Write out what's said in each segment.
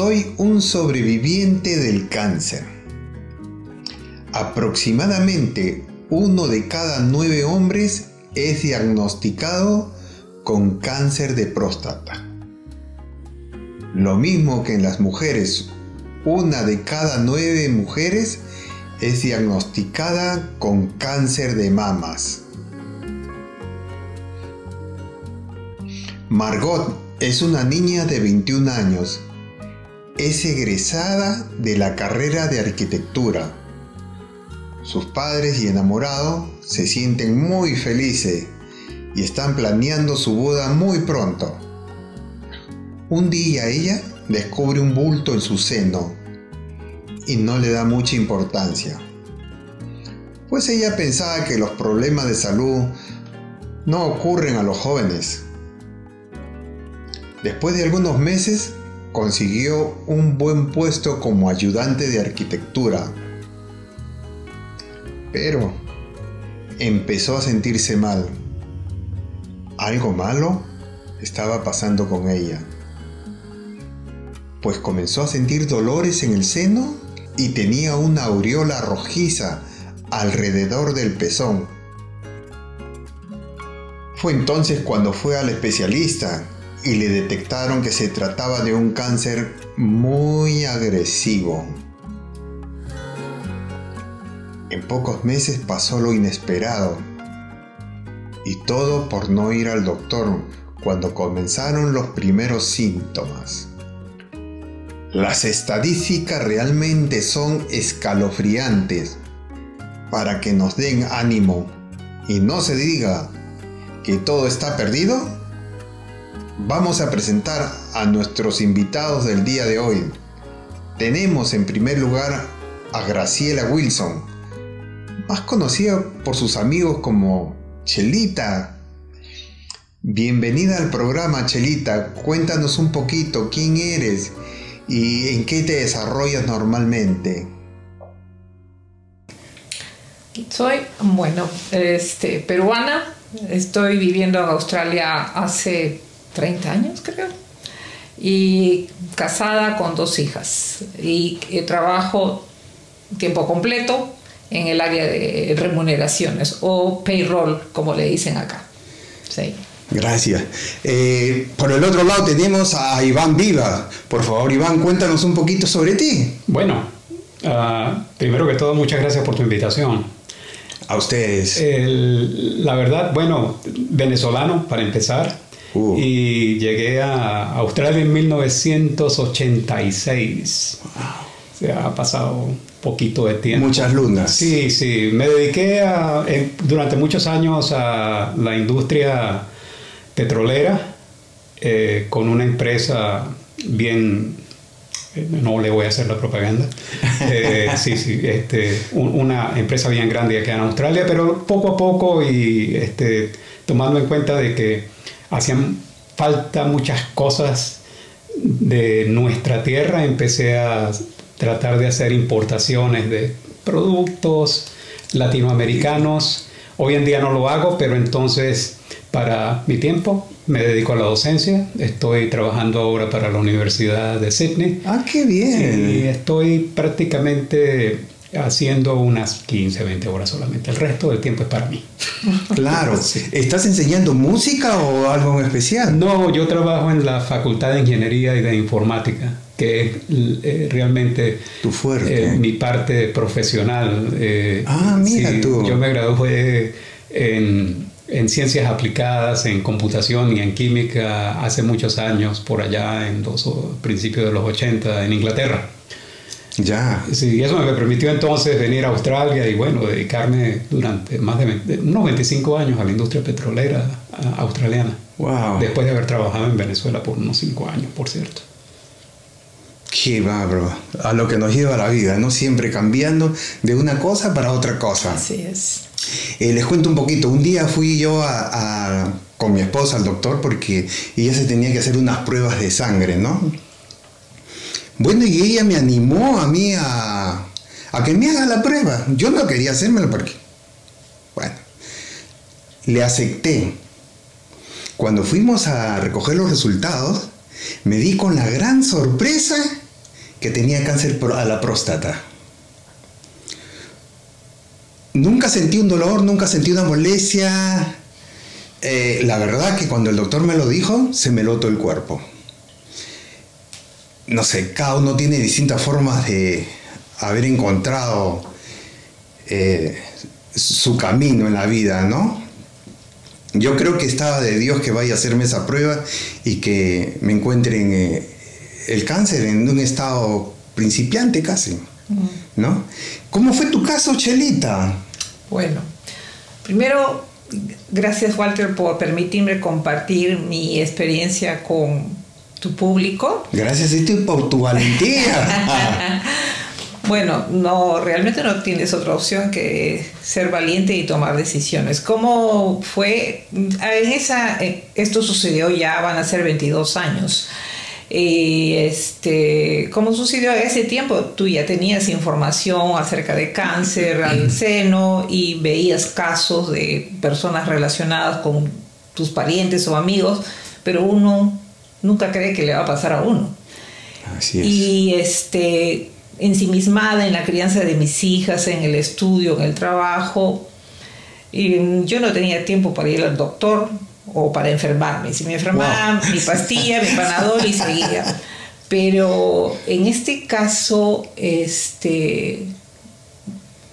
Soy un sobreviviente del cáncer. Aproximadamente uno de cada nueve hombres es diagnosticado con cáncer de próstata. Lo mismo que en las mujeres, una de cada nueve mujeres es diagnosticada con cáncer de mamas. Margot es una niña de 21 años es egresada de la carrera de arquitectura. Sus padres y enamorados se sienten muy felices y están planeando su boda muy pronto. Un día ella descubre un bulto en su seno y no le da mucha importancia, pues ella pensaba que los problemas de salud no ocurren a los jóvenes. Después de algunos meses consiguió un buen puesto como ayudante de arquitectura. Pero empezó a sentirse mal. Algo malo estaba pasando con ella. Pues comenzó a sentir dolores en el seno y tenía una aureola rojiza alrededor del pezón. Fue entonces cuando fue al especialista y le detectaron que se trataba de un cáncer muy agresivo. En pocos meses pasó lo inesperado y todo por no ir al doctor cuando comenzaron los primeros síntomas. Las estadísticas realmente son escalofriantes para que nos den ánimo y no se diga que todo está perdido Vamos a presentar a nuestros invitados del día de hoy. Tenemos en primer lugar a Graciela Wilson, más conocida por sus amigos como Chelita. Bienvenida al programa Chelita, cuéntanos un poquito quién eres y en qué te desarrollas normalmente. Soy, bueno, este, peruana, estoy viviendo en Australia hace 30 años creo, y casada con dos hijas. Y eh, trabajo tiempo completo en el área de remuneraciones o payroll, como le dicen acá. Sí. Gracias. Eh, por el otro lado tenemos a Iván Viva. Por favor, Iván, cuéntanos un poquito sobre ti. Bueno, ah, primero que todo, muchas gracias por tu invitación. A ustedes. la verdad, bueno, venezolano para empezar. Uh. Y llegué a Australia en 1986. Se ha pasado poquito de tiempo. Muchas lunas. Sí, sí. Me dediqué a, durante muchos años a la industria petrolera eh, con una empresa bien eh, no le voy a hacer la propaganda. Eh, sí, sí, este, una empresa bien grande acá en Australia, pero poco a poco y este, tomando en cuenta de que hacían falta muchas cosas de nuestra tierra, empecé a tratar de hacer importaciones de productos latinoamericanos. Hoy en día no lo hago, pero entonces para mi tiempo me dedico a la docencia. Estoy trabajando ahora para la Universidad de Sydney. Ah, qué bien. Y estoy prácticamente haciendo unas 15, 20 horas solamente. El resto del tiempo es para mí. Claro. ¿Estás enseñando música o algo en especial? No, yo trabajo en la Facultad de Ingeniería y de Informática, que es eh, realmente tu fuerte. Eh, mi parte profesional. Eh, ah, mira tú. Yo me gradué en, en ciencias aplicadas, en computación y en química hace muchos años, por allá en los principios de los 80 en Inglaterra. Ya. Sí, eso me permitió entonces venir a Australia y bueno, dedicarme durante más de unos 25 años a la industria petrolera australiana. Wow. Después de haber trabajado en Venezuela por unos 5 años, por cierto. Qué bárbaro. A lo que nos lleva la vida, ¿no? Siempre cambiando de una cosa para otra cosa. Así es. Eh, les cuento un poquito. Un día fui yo a, con mi esposa al doctor porque ella se tenía que hacer unas pruebas de sangre, ¿no? Bueno, y ella me animó a mí a, a que me haga la prueba. Yo no quería hacérmelo porque, bueno, le acepté. Cuando fuimos a recoger los resultados, me di con la gran sorpresa que tenía cáncer a la próstata. Nunca sentí un dolor, nunca sentí una molestia. Eh, la verdad que cuando el doctor me lo dijo, se me lotó el cuerpo. No sé, cada uno tiene distintas formas de haber encontrado eh, su camino en la vida, ¿no? Yo creo que estaba de Dios que vaya a hacerme esa prueba y que me encuentren eh, el cáncer en un estado principiante casi, ¿no? ¿Cómo fue tu caso, Chelita? Bueno, primero, gracias Walter por permitirme compartir mi experiencia con tu público. Gracias a ti por tu valentía. Bueno, no, realmente no tienes otra opción que ser valiente y tomar decisiones. ¿Cómo fue? En esa, esto sucedió ya, van a ser 22 años. Y este, ¿cómo sucedió ese tiempo? Tú ya tenías información acerca de cáncer al seno y veías casos de personas relacionadas con tus parientes o amigos, pero uno nunca cree que le va a pasar a uno. Así es. Y este, ensimismada en la crianza de mis hijas, en el estudio, en el trabajo. Y yo no tenía tiempo para ir al doctor o para enfermarme. Si me enfermaba, mi pastilla, mi panadol y seguía. Pero en este caso, este,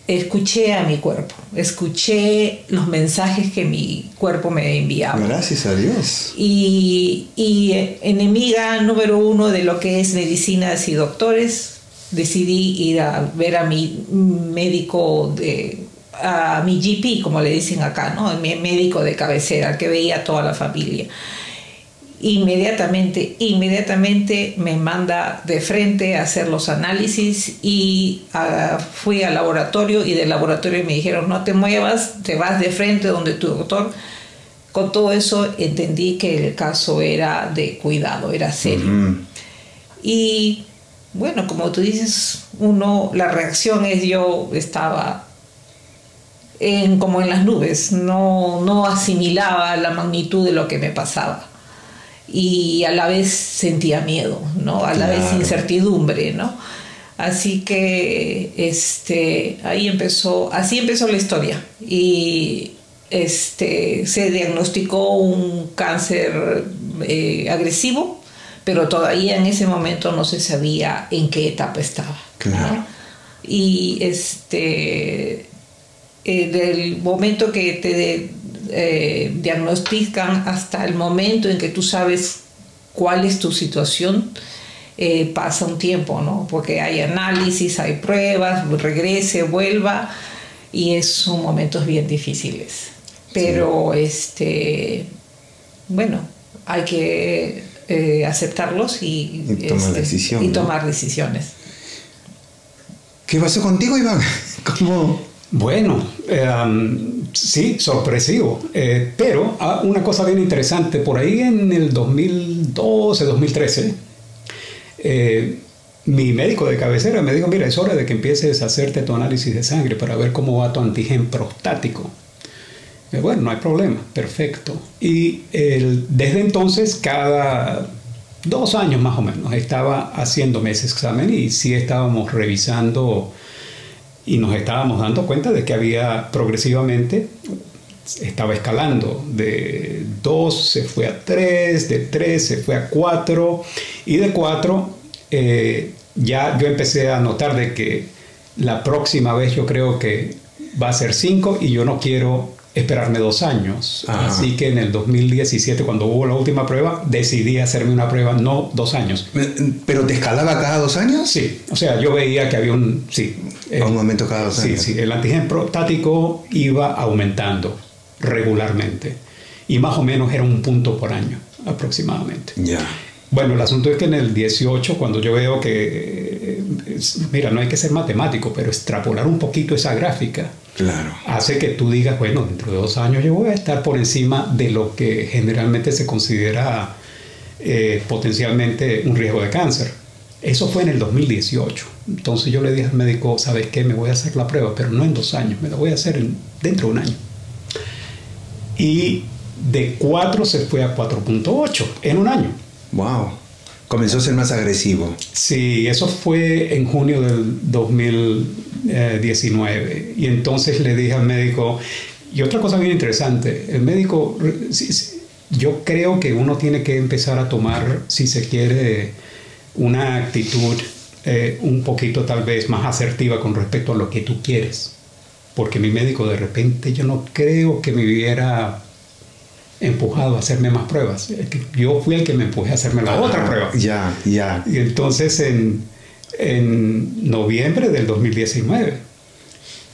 escuché a mi cuerpo, escuché los mensajes que mi cuerpo me enviaba. Gracias a Dios. Y, y enemiga número uno de lo que es medicinas y doctores, decidí ir a ver a mi médico de a mi GP, como le dicen acá, ¿no? Mi médico de cabecera, que veía a toda la familia. Inmediatamente, inmediatamente me manda de frente a hacer los análisis y ah, fui al laboratorio y del laboratorio me dijeron, no te muevas, te vas de frente donde tu doctor. Con todo eso entendí que el caso era de cuidado, era serio. Y bueno, como tú dices, uno, la reacción es yo estaba en, como en las nubes, no, no asimilaba la magnitud de lo que me pasaba. Y a la vez sentía miedo, ¿no? A la vez incertidumbre, ¿no? Así que este, ahí empezó, así empezó la historia. Y este, se diagnosticó un cáncer eh, agresivo pero todavía en ese momento no se sabía en qué etapa estaba. Claro. Y este, eh, del momento que te eh, diagnostican hasta el momento en que tú sabes cuál es tu situación, eh, pasa un tiempo, ¿no? Porque hay análisis, hay pruebas, regrese, vuelva, y son momentos bien difíciles. Pero, este, bueno, hay que eh, aceptarlos y, tomar, este, y tomar decisiones. ¿Qué pasó contigo, Iván? ¿Cómo? Bueno, em, sí, sorpresivo. Eh, pero ah, una cosa bien interesante, por ahí en el 2012, 2013, eh, mi médico de cabecera me dijo, mira, es hora de que empieces a hacerte tu análisis de sangre para ver cómo va tu antigen prostático. Eh, bueno, no hay problema, perfecto. Y desde entonces, cada dos años más o menos, estaba haciéndome ese examen y sí estábamos revisando y nos estábamos dando cuenta de que había progresivamente, estaba escalando, de 2 se fue a 3, de 3 se fue a 4 y de 4 eh, ya yo empecé a notar de que la próxima vez yo creo que va a ser 5 y yo no quiero esperarme dos años. Así que en el 2017, cuando hubo la última prueba, decidí hacerme una prueba, no dos años. ¿Pero te escalaba cada dos años? Sí, o sea, yo veía que había un... Sí. A un momento cada dos años. Sí, sí, el antígeno prostático iba aumentando regularmente y más o menos era un punto por año aproximadamente. Ya. Bueno, el asunto es que en el 18, cuando yo veo que, mira, no hay que ser matemático, pero extrapolar un poquito esa gráfica, claro. hace que tú digas, bueno, dentro de dos años yo voy a estar por encima de lo que generalmente se considera eh, potencialmente un riesgo de cáncer. Eso fue en el 2018. Entonces yo le dije al médico, ¿sabes qué? Me voy a hacer la prueba, pero no en dos años, me la voy a hacer dentro de un año. Y de 4 se fue a 4.8 en un año. Wow. Comenzó a ser más agresivo. Sí, eso fue en junio del 2019. Y entonces le dije al médico, y otra cosa bien interesante, el médico, yo creo que uno tiene que empezar a tomar, si se quiere, una actitud eh, un poquito tal vez más asertiva con respecto a lo que tú quieres. Porque mi médico de repente yo no creo que me hubiera empujado a hacerme más pruebas. Yo fui el que me empujé a hacerme la otra prueba. Ya, ya. Y entonces en, en noviembre del 2019,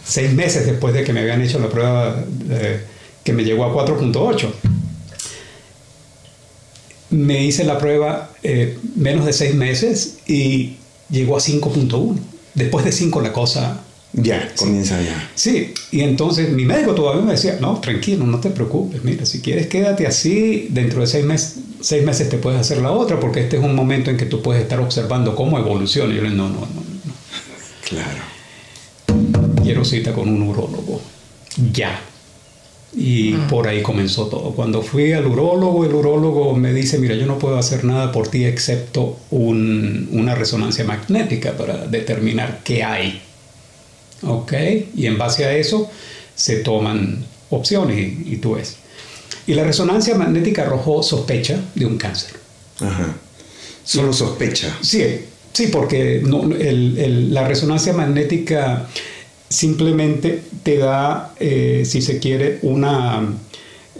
seis meses después de que me habían hecho la prueba que me llegó a 4.8, me hice la prueba eh, menos de seis meses y llegó a 5.1. Después de 5 la cosa ya, comienza ya. Sí, y entonces mi médico todavía me decía, no, tranquilo, no te preocupes, mira, si quieres quédate así, dentro de seis, meses seis meses te puedes hacer la otra, porque este es un momento en que tú puedes estar observando cómo evoluciona. Y yo le no, no, no, no. Claro. Quiero cita con un urólogo, ya. Y ah. por ahí comenzó todo. Cuando fui al urólogo, el urólogo me dice, mira, yo no puedo hacer nada por ti excepto un, una resonancia magnética para determinar qué hay ¿ok? Y en base a eso se toman opciones y, tú ves. Y la resonancia magnética arrojó sospecha de un cáncer. Ajá. Solo sospecha. Sí, sí, porque no, la resonancia magnética simplemente te da, eh, si se quiere, una,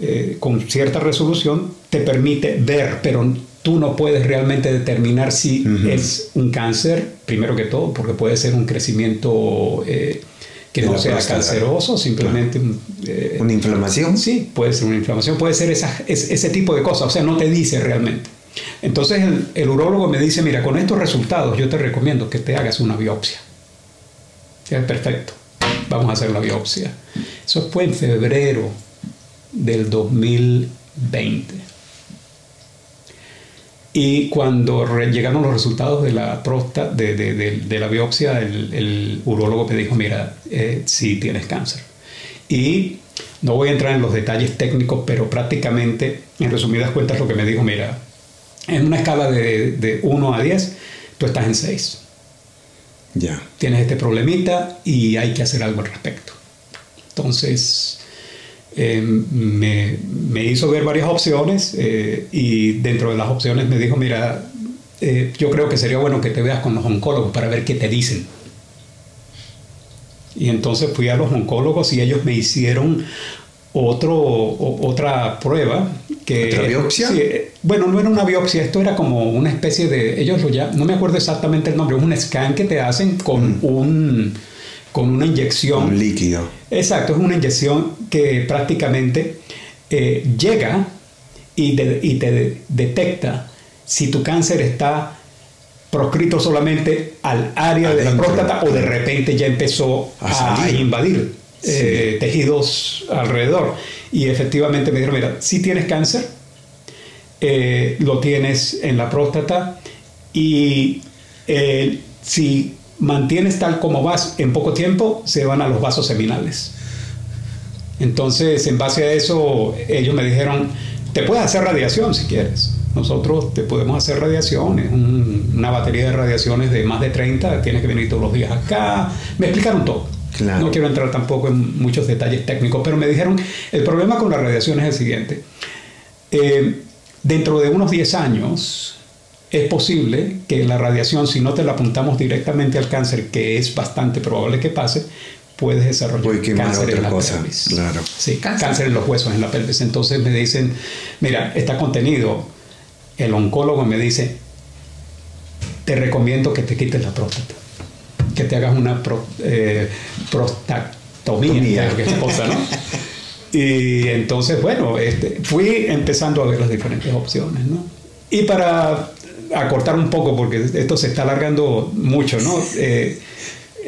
eh, con cierta resolución, te permite ver, pero tú no puedes realmente determinar si es un cáncer, primero que todo, porque puede ser un crecimiento eh, que no sea canceroso, simplemente... Eh, ¿Una inflamación? Sí, puede ser una inflamación, puede ser ese tipo de cosas, o sea, no te dice realmente. Entonces el, el urólogo me dice, mira, con estos resultados yo te recomiendo que te hagas una biopsia. Es perfecto, vamos a hacer la biopsia. Eso fue en febrero del 2020. Y cuando llegaron los resultados de la próstata, de, de, de, la biopsia, el, el, urólogo me dijo, mira, eh, sí tienes cáncer. Y no voy a entrar en los detalles técnicos, pero prácticamente, en resumidas cuentas, lo que me dijo, mira, en una escala de, de 1 a 10, tú estás en 6. Ya. Tienes este problemita y hay que hacer algo al respecto. Entonces, eh, me, me, hizo ver varias opciones eh, y dentro de las opciones me dijo, mira, eh, yo creo que sería bueno que te veas con los oncólogos para ver qué te dicen. Y entonces fui a los oncólogos y ellos me hicieron otro, otra prueba. Que, ¿Otra biopsia? bueno, no era una biopsia, esto era como una especie de, ellos lo ya, no me acuerdo exactamente el nombre, es un scan que te hacen con mm. un con una inyección. Un líquido. Exacto, es una inyección que prácticamente eh, llega y, te detecta si tu cáncer está proscrito solamente al área de la próstata o de repente ya empezó a, invadir eh, tejidos alrededor. Y efectivamente me dijeron, mira, si tienes cáncer, eh, lo tienes en la próstata y si mantienes tal como vas en poco tiempo, se van a los vasos seminales. Entonces, en base a eso, ellos me dijeron, te puedes hacer radiación si quieres. Nosotros te podemos hacer radiaciones, una batería de radiaciones de más de 30, tienes que venir todos los días acá. Me explicaron todo. No quiero entrar tampoco en muchos detalles técnicos, pero me dijeron, el problema con la radiación es el siguiente. Eh, dentro de unos 10 años, es posible que la radiación, si no te la apuntamos directamente al cáncer, que es bastante probable que pase, puedes desarrollar cáncer en la cosa, pelvis. claro. Sí, Cáncer. cáncer. en los huesos, en la pelvis. Entonces me dicen, mira, está contenido. El oncólogo me dice, te recomiendo que te quites la próstata, que te hagas una pro- eh, que es cosa, ¿no? Y entonces, bueno, este, fui empezando a ver las diferentes opciones, ¿no? Y para acortar un poco, porque esto se está alargando mucho, ¿no? Eh,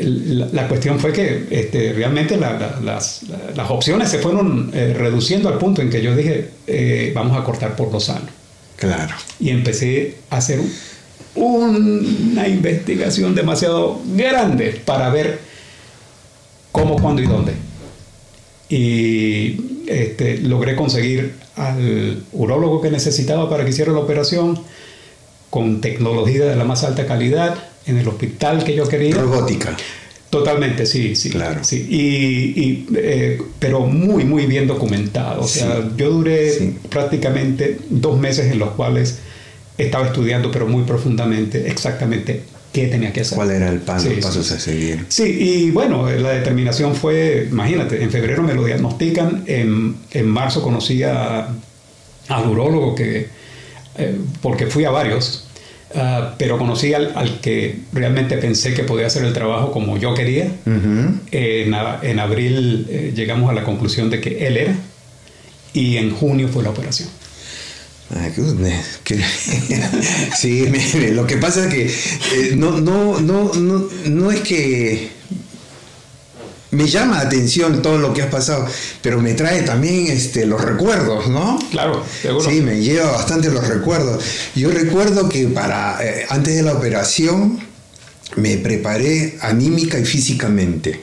la, la cuestión fue que este, realmente la- la- las, la- las opciones se fueron eh, reduciendo al punto en que yo dije, eh, vamos a cortar por lo sano. Claro. Y empecé a hacer un- una investigación demasiado grande para ver cómo, cuándo y dónde. Y este, logré conseguir al urólogo que necesitaba para que hiciera la operación con tecnología de la más alta calidad en el hospital que yo quería. Robótica. Totalmente, sí, sí. Claro. sí. Y, y, eh, pero muy, muy bien documentado. O sea, Sí. yo duré Sí. prácticamente dos meses en los cuales estaba estudiando, pero muy profundamente, exactamente qué tenía que hacer. ¿Cuál era el pan, Sí, pasos a seguir? Sí, y bueno, la determinación fue, imagínate, en febrero me lo diagnostican, en, en marzo conocí a, al urólogo que, eh, porque fui a varios, ah, pero conocí al, al que realmente pensé que podía hacer el trabajo como yo quería. En, a- en abril eh, llegamos a la conclusión de que él era y en junio fue la operación. Ay, qué- que- sí, me- me- lo que pasa es que eh, no, no, no, no, no es que me llama la atención todo lo que has pasado, pero me trae también este, los recuerdos, ¿no? Claro, seguro. Sí, me lleva bastante los recuerdos. Yo recuerdo que para eh, antes de la operación me preparé anímica y físicamente.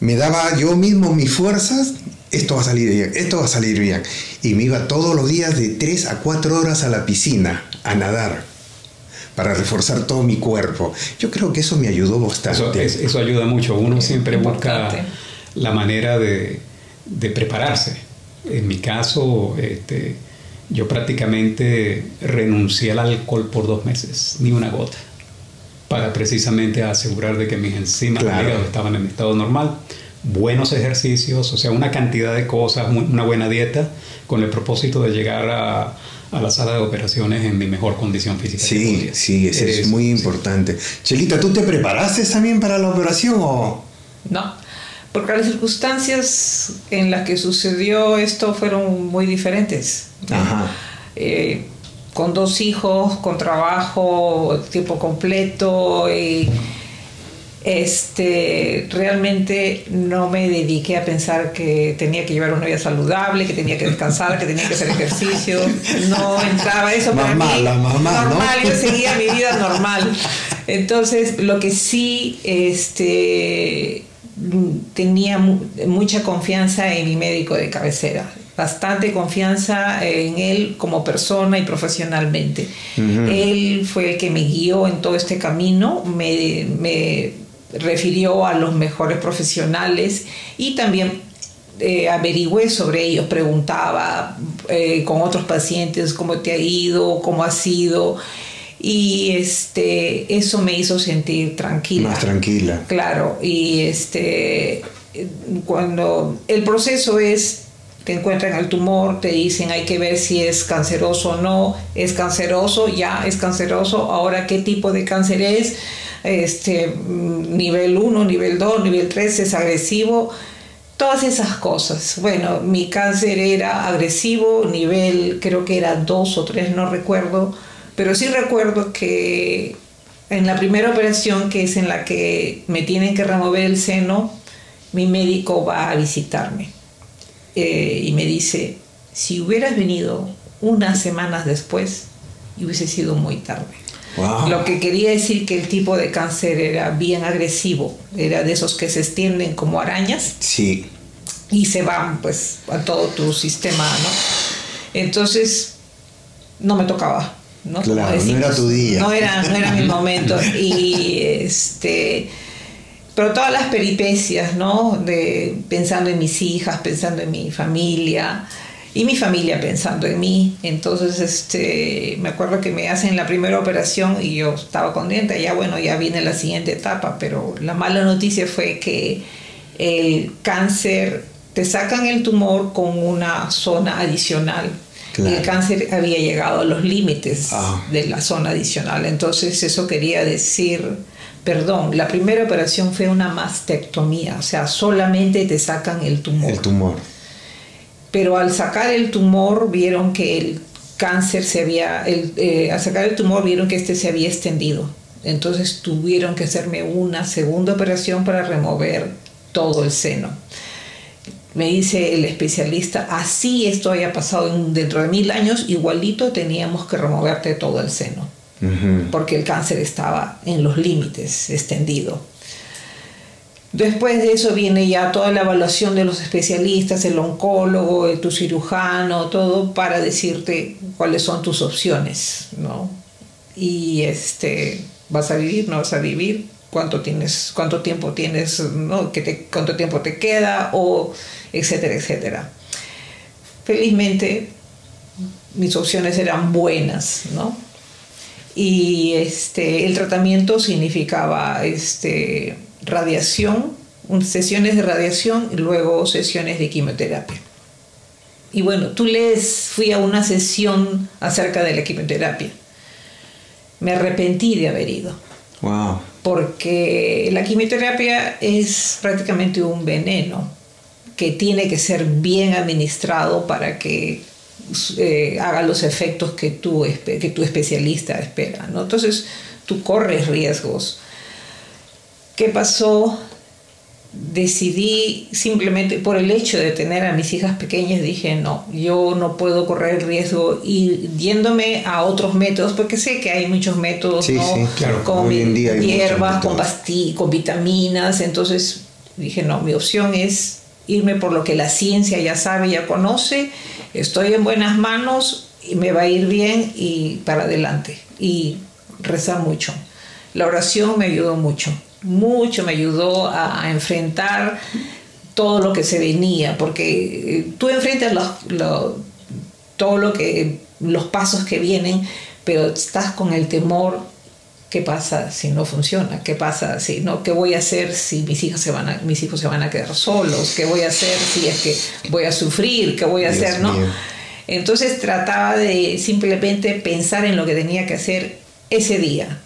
Me daba yo mismo mis fuerzas, esto va a salir bien, esto va a salir bien. Y me iba todos los días de 3 a 4 horas a la piscina a nadar para reforzar todo mi cuerpo. Yo creo que eso me ayudó Eso, bastante. es- eso ayuda mucho. Uno siempre Importante. busca la manera de, de prepararse. En mi caso, este, yo prácticamente renuncié al alcohol por dos meses, ni una gota, para precisamente asegurar de que mis enzimas Claro. estaban en estado normal. Buenos ejercicios, o sea, una cantidad de cosas, muy- una buena dieta, con el propósito de llegar a, a la sala de operaciones en mi mejor condición física. Sí, sí, eso es muy sí. importante. Chelita, ¿tú te preparaste también para la operación o...? No, porque las circunstancias en las que sucedió esto fueron muy diferentes. Ajá. Eh, con dos hijos, con trabajo, tiempo completo y este realmente no me dediqué a pensar que tenía que llevar una vida saludable, que tenía que descansar, que tenía que hacer ejercicio. No entraba eso para Mamá, mí. la mamá, ¿no? normal, yo seguía mi vida normal. Entonces, lo que sí este tenía mu- mucha confianza en mi médico de cabecera, bastante confianza en él como persona y profesionalmente. Él fue el que me guió en todo este camino, me, me refirió a los mejores profesionales y también eh, averigüé sobre ellos, preguntaba eh, con otros pacientes cómo te ha ido, cómo ha sido. Y este, eso me hizo sentir tranquila. Más tranquila. Claro, y este, cuando el proceso es, te encuentran el tumor, te dicen hay que ver si es canceroso o no, es canceroso, ya es canceroso, ahora qué tipo de cáncer es, este, nivel 1, nivel 2, nivel 3 es agresivo, todas esas cosas. Bueno, mi cáncer era agresivo, nivel creo que era 2 o 3, no recuerdo, pero sí recuerdo que en la primera operación, que es en la que me tienen que remover el seno, mi médico va a visitarme eh, y me dice, si hubieras venido unas semanas después, hubiese sido muy tarde. Wow. Lo que quería decir que el tipo de cáncer era bien agresivo, era de esos que se extienden como arañas Sí. y se van pues a todo tu sistema, ¿no? Entonces no me tocaba, ¿no? Claro, no era tu día. No era, no era mi momento. Y este pero todas las peripecias, ¿no? De pensando en mis hijas, pensando en mi familia y mi familia pensando en mí. Entonces, este, me acuerdo que me hacen la primera operación y yo estaba contenta, ya bueno, ya viene la siguiente etapa, pero la mala noticia fue que el cáncer, te sacan el tumor con una zona adicional. El cáncer había llegado a los límites Ah. de la zona adicional. Entonces eso quería decir, perdón, la primera operación fue una mastectomía, o sea, solamente te sacan el tumor El tumor. Pero al sacar el tumor vieron que el cáncer se había, el, eh, al sacar el tumor vieron que este se había extendido. Entonces tuvieron que hacerme una segunda operación para remover todo el seno. Me dice el especialista, así esto haya pasado en- dentro de mil años, igualito teníamos que removerte todo el seno, porque el cáncer estaba en los límites, extendido. Después de eso viene ya toda la evaluación de los especialistas, el oncólogo, tu cirujano, todo para decirte cuáles son tus opciones, ¿no? Y este, vas a vivir, no vas a vivir, cuánto tienes, cuánto tiempo tienes, ¿no? ¿Qué te- cuánto tiempo te queda, o etcétera, etcétera. Felizmente mis opciones eran buenas, ¿no? Y este, el tratamiento significaba este, radiación, sesiones de radiación y luego sesiones de quimioterapia. Y bueno, tú lees, fui a una sesión acerca de la quimioterapia. Me arrepentí de haber ido, Wow. porque la quimioterapia es prácticamente un veneno que tiene que ser bien administrado para que eh, haga los efectos que tu, que tu especialista espera. ¿no? Entonces tú corres riesgos. ¿Qué pasó? Decidí simplemente por el hecho de tener a mis hijas pequeñas, dije, no, yo no puedo correr el riesgo y yéndome a otros métodos, porque sé que hay muchos métodos, Sí, ¿no? sí, claro, con hoy en día hay muchos hierbas, con pastillas, con vitaminas, entonces dije, no, mi opción es irme por lo que la ciencia ya sabe, ya conoce, estoy en buenas manos y me va a ir bien y para adelante. Y rezar mucho. La oración me ayudó mucho, mucho me ayudó a, a enfrentar todo lo que se venía, porque eh, tú enfrentas los- lo- todo lo que, los pasos que vienen, pero estás con el temor ¿Qué pasa si no funciona? ¿Qué pasa si no? ¿Qué voy a hacer si mis hijas se van a, mis hijos se van a quedar solos? ¿Qué voy a hacer si es que voy a sufrir? ¿Qué voy a Dios hacer? ¿no? Entonces trataba de simplemente pensar en lo que tenía que hacer ese día.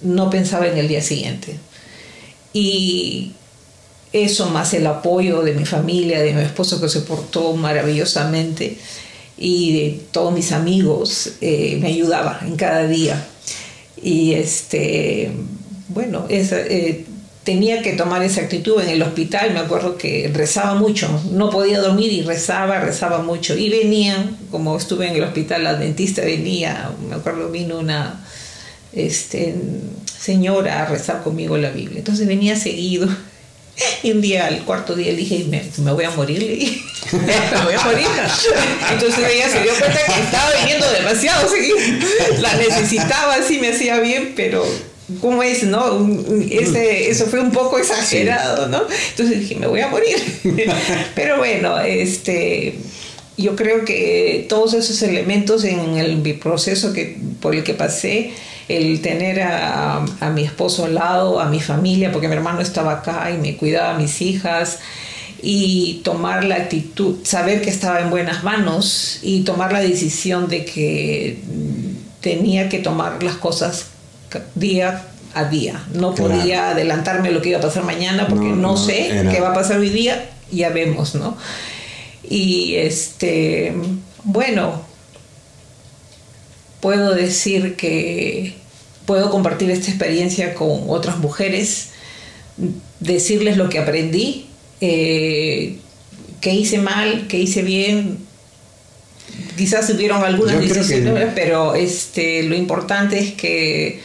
No pensaba en el día siguiente. Y eso más el apoyo de mi familia, de mi esposo que se portó maravillosamente y de todos mis amigos eh, me ayudaba en cada día. Y este, bueno, eh, tenía que tomar esa actitud en el hospital. Me acuerdo que rezaba mucho, no podía dormir y rezaba, rezaba mucho. Y venían, como estuve en el hospital, la dentista venía, me acuerdo, vino una este, señora a rezar conmigo la Biblia. Entonces venía seguido. Y un día, al cuarto día, le dije, me, me voy a morir, le dije. me voy a morir. Entonces ella se dio cuenta que estaba viniendo demasiado seguido. La necesitaba, sí me hacía bien, pero ¿cómo es, no? Ese, eso fue un poco exagerado, ¿no? Entonces dije, me voy a morir. Pero bueno, este, yo creo que todos esos elementos en el proceso que, por el que pasé, el tener a, a mi esposo al lado, a mi familia, porque mi hermano estaba acá y me cuidaba a mis hijas, y tomar la actitud, saber que estaba en buenas manos y tomar la decisión de que tenía que tomar las cosas día a día. No Claro. podía adelantarme a lo que iba a pasar mañana porque No, no, no, sé era- qué va a pasar hoy día, ya vemos, ¿no? Y este, bueno, puedo decir que puedo compartir esta experiencia con otras mujeres, decirles lo que aprendí, eh, que hice mal, que hice bien. Quizás hubieron algunas creo que- decisiones, pero este, lo importante es que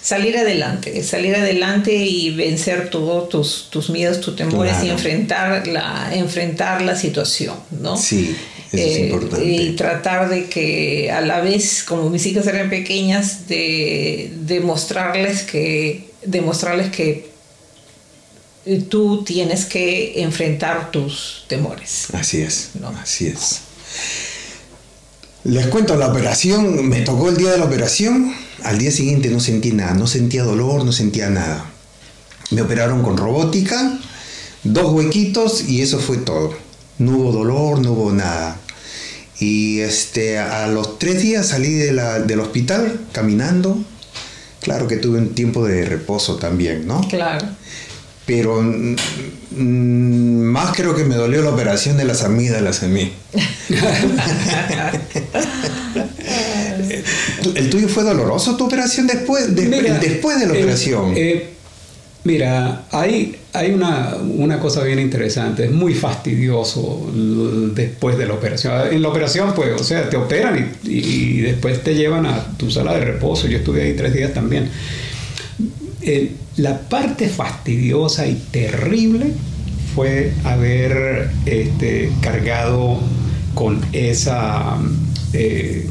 salir adelante, salir adelante y vencer todos tus, tus miedos, tus temores y enfrentar la, enfrentar la situación, ¿no? Sí, eso es Eh. Y tratar de que a la vez, como mis hijas eran pequeñas, de demostrarles que, demostrarles que tú tienes que enfrentar tus temores. Así es, No. así es. Les cuento la operación, me tocó el día de la operación, al día siguiente no sentí nada, no sentía dolor, no sentía nada. Me operaron con robótica, dos huequitos y eso fue todo. No hubo dolor, no hubo nada. Y este, a los tres días salí de la- del hospital caminando. Claro que tuve un tiempo de reposo también, ¿no? Claro. Pero mm, mm, más creo que me dolió la operación de las amígdalas a mí. ¿El tuyo fue doloroso tu operación después, de, Mira, después de la eh, operación? eh, mira, hay, hay una, una cosa bien interesante. Es muy fastidioso después de la operación. En la operación, pues, o sea, te operan y, y después te llevan a tu sala de reposo. Yo estuve ahí tres días también. Eh, la parte fastidiosa y terrible fue haber este, cargado con esa... eh,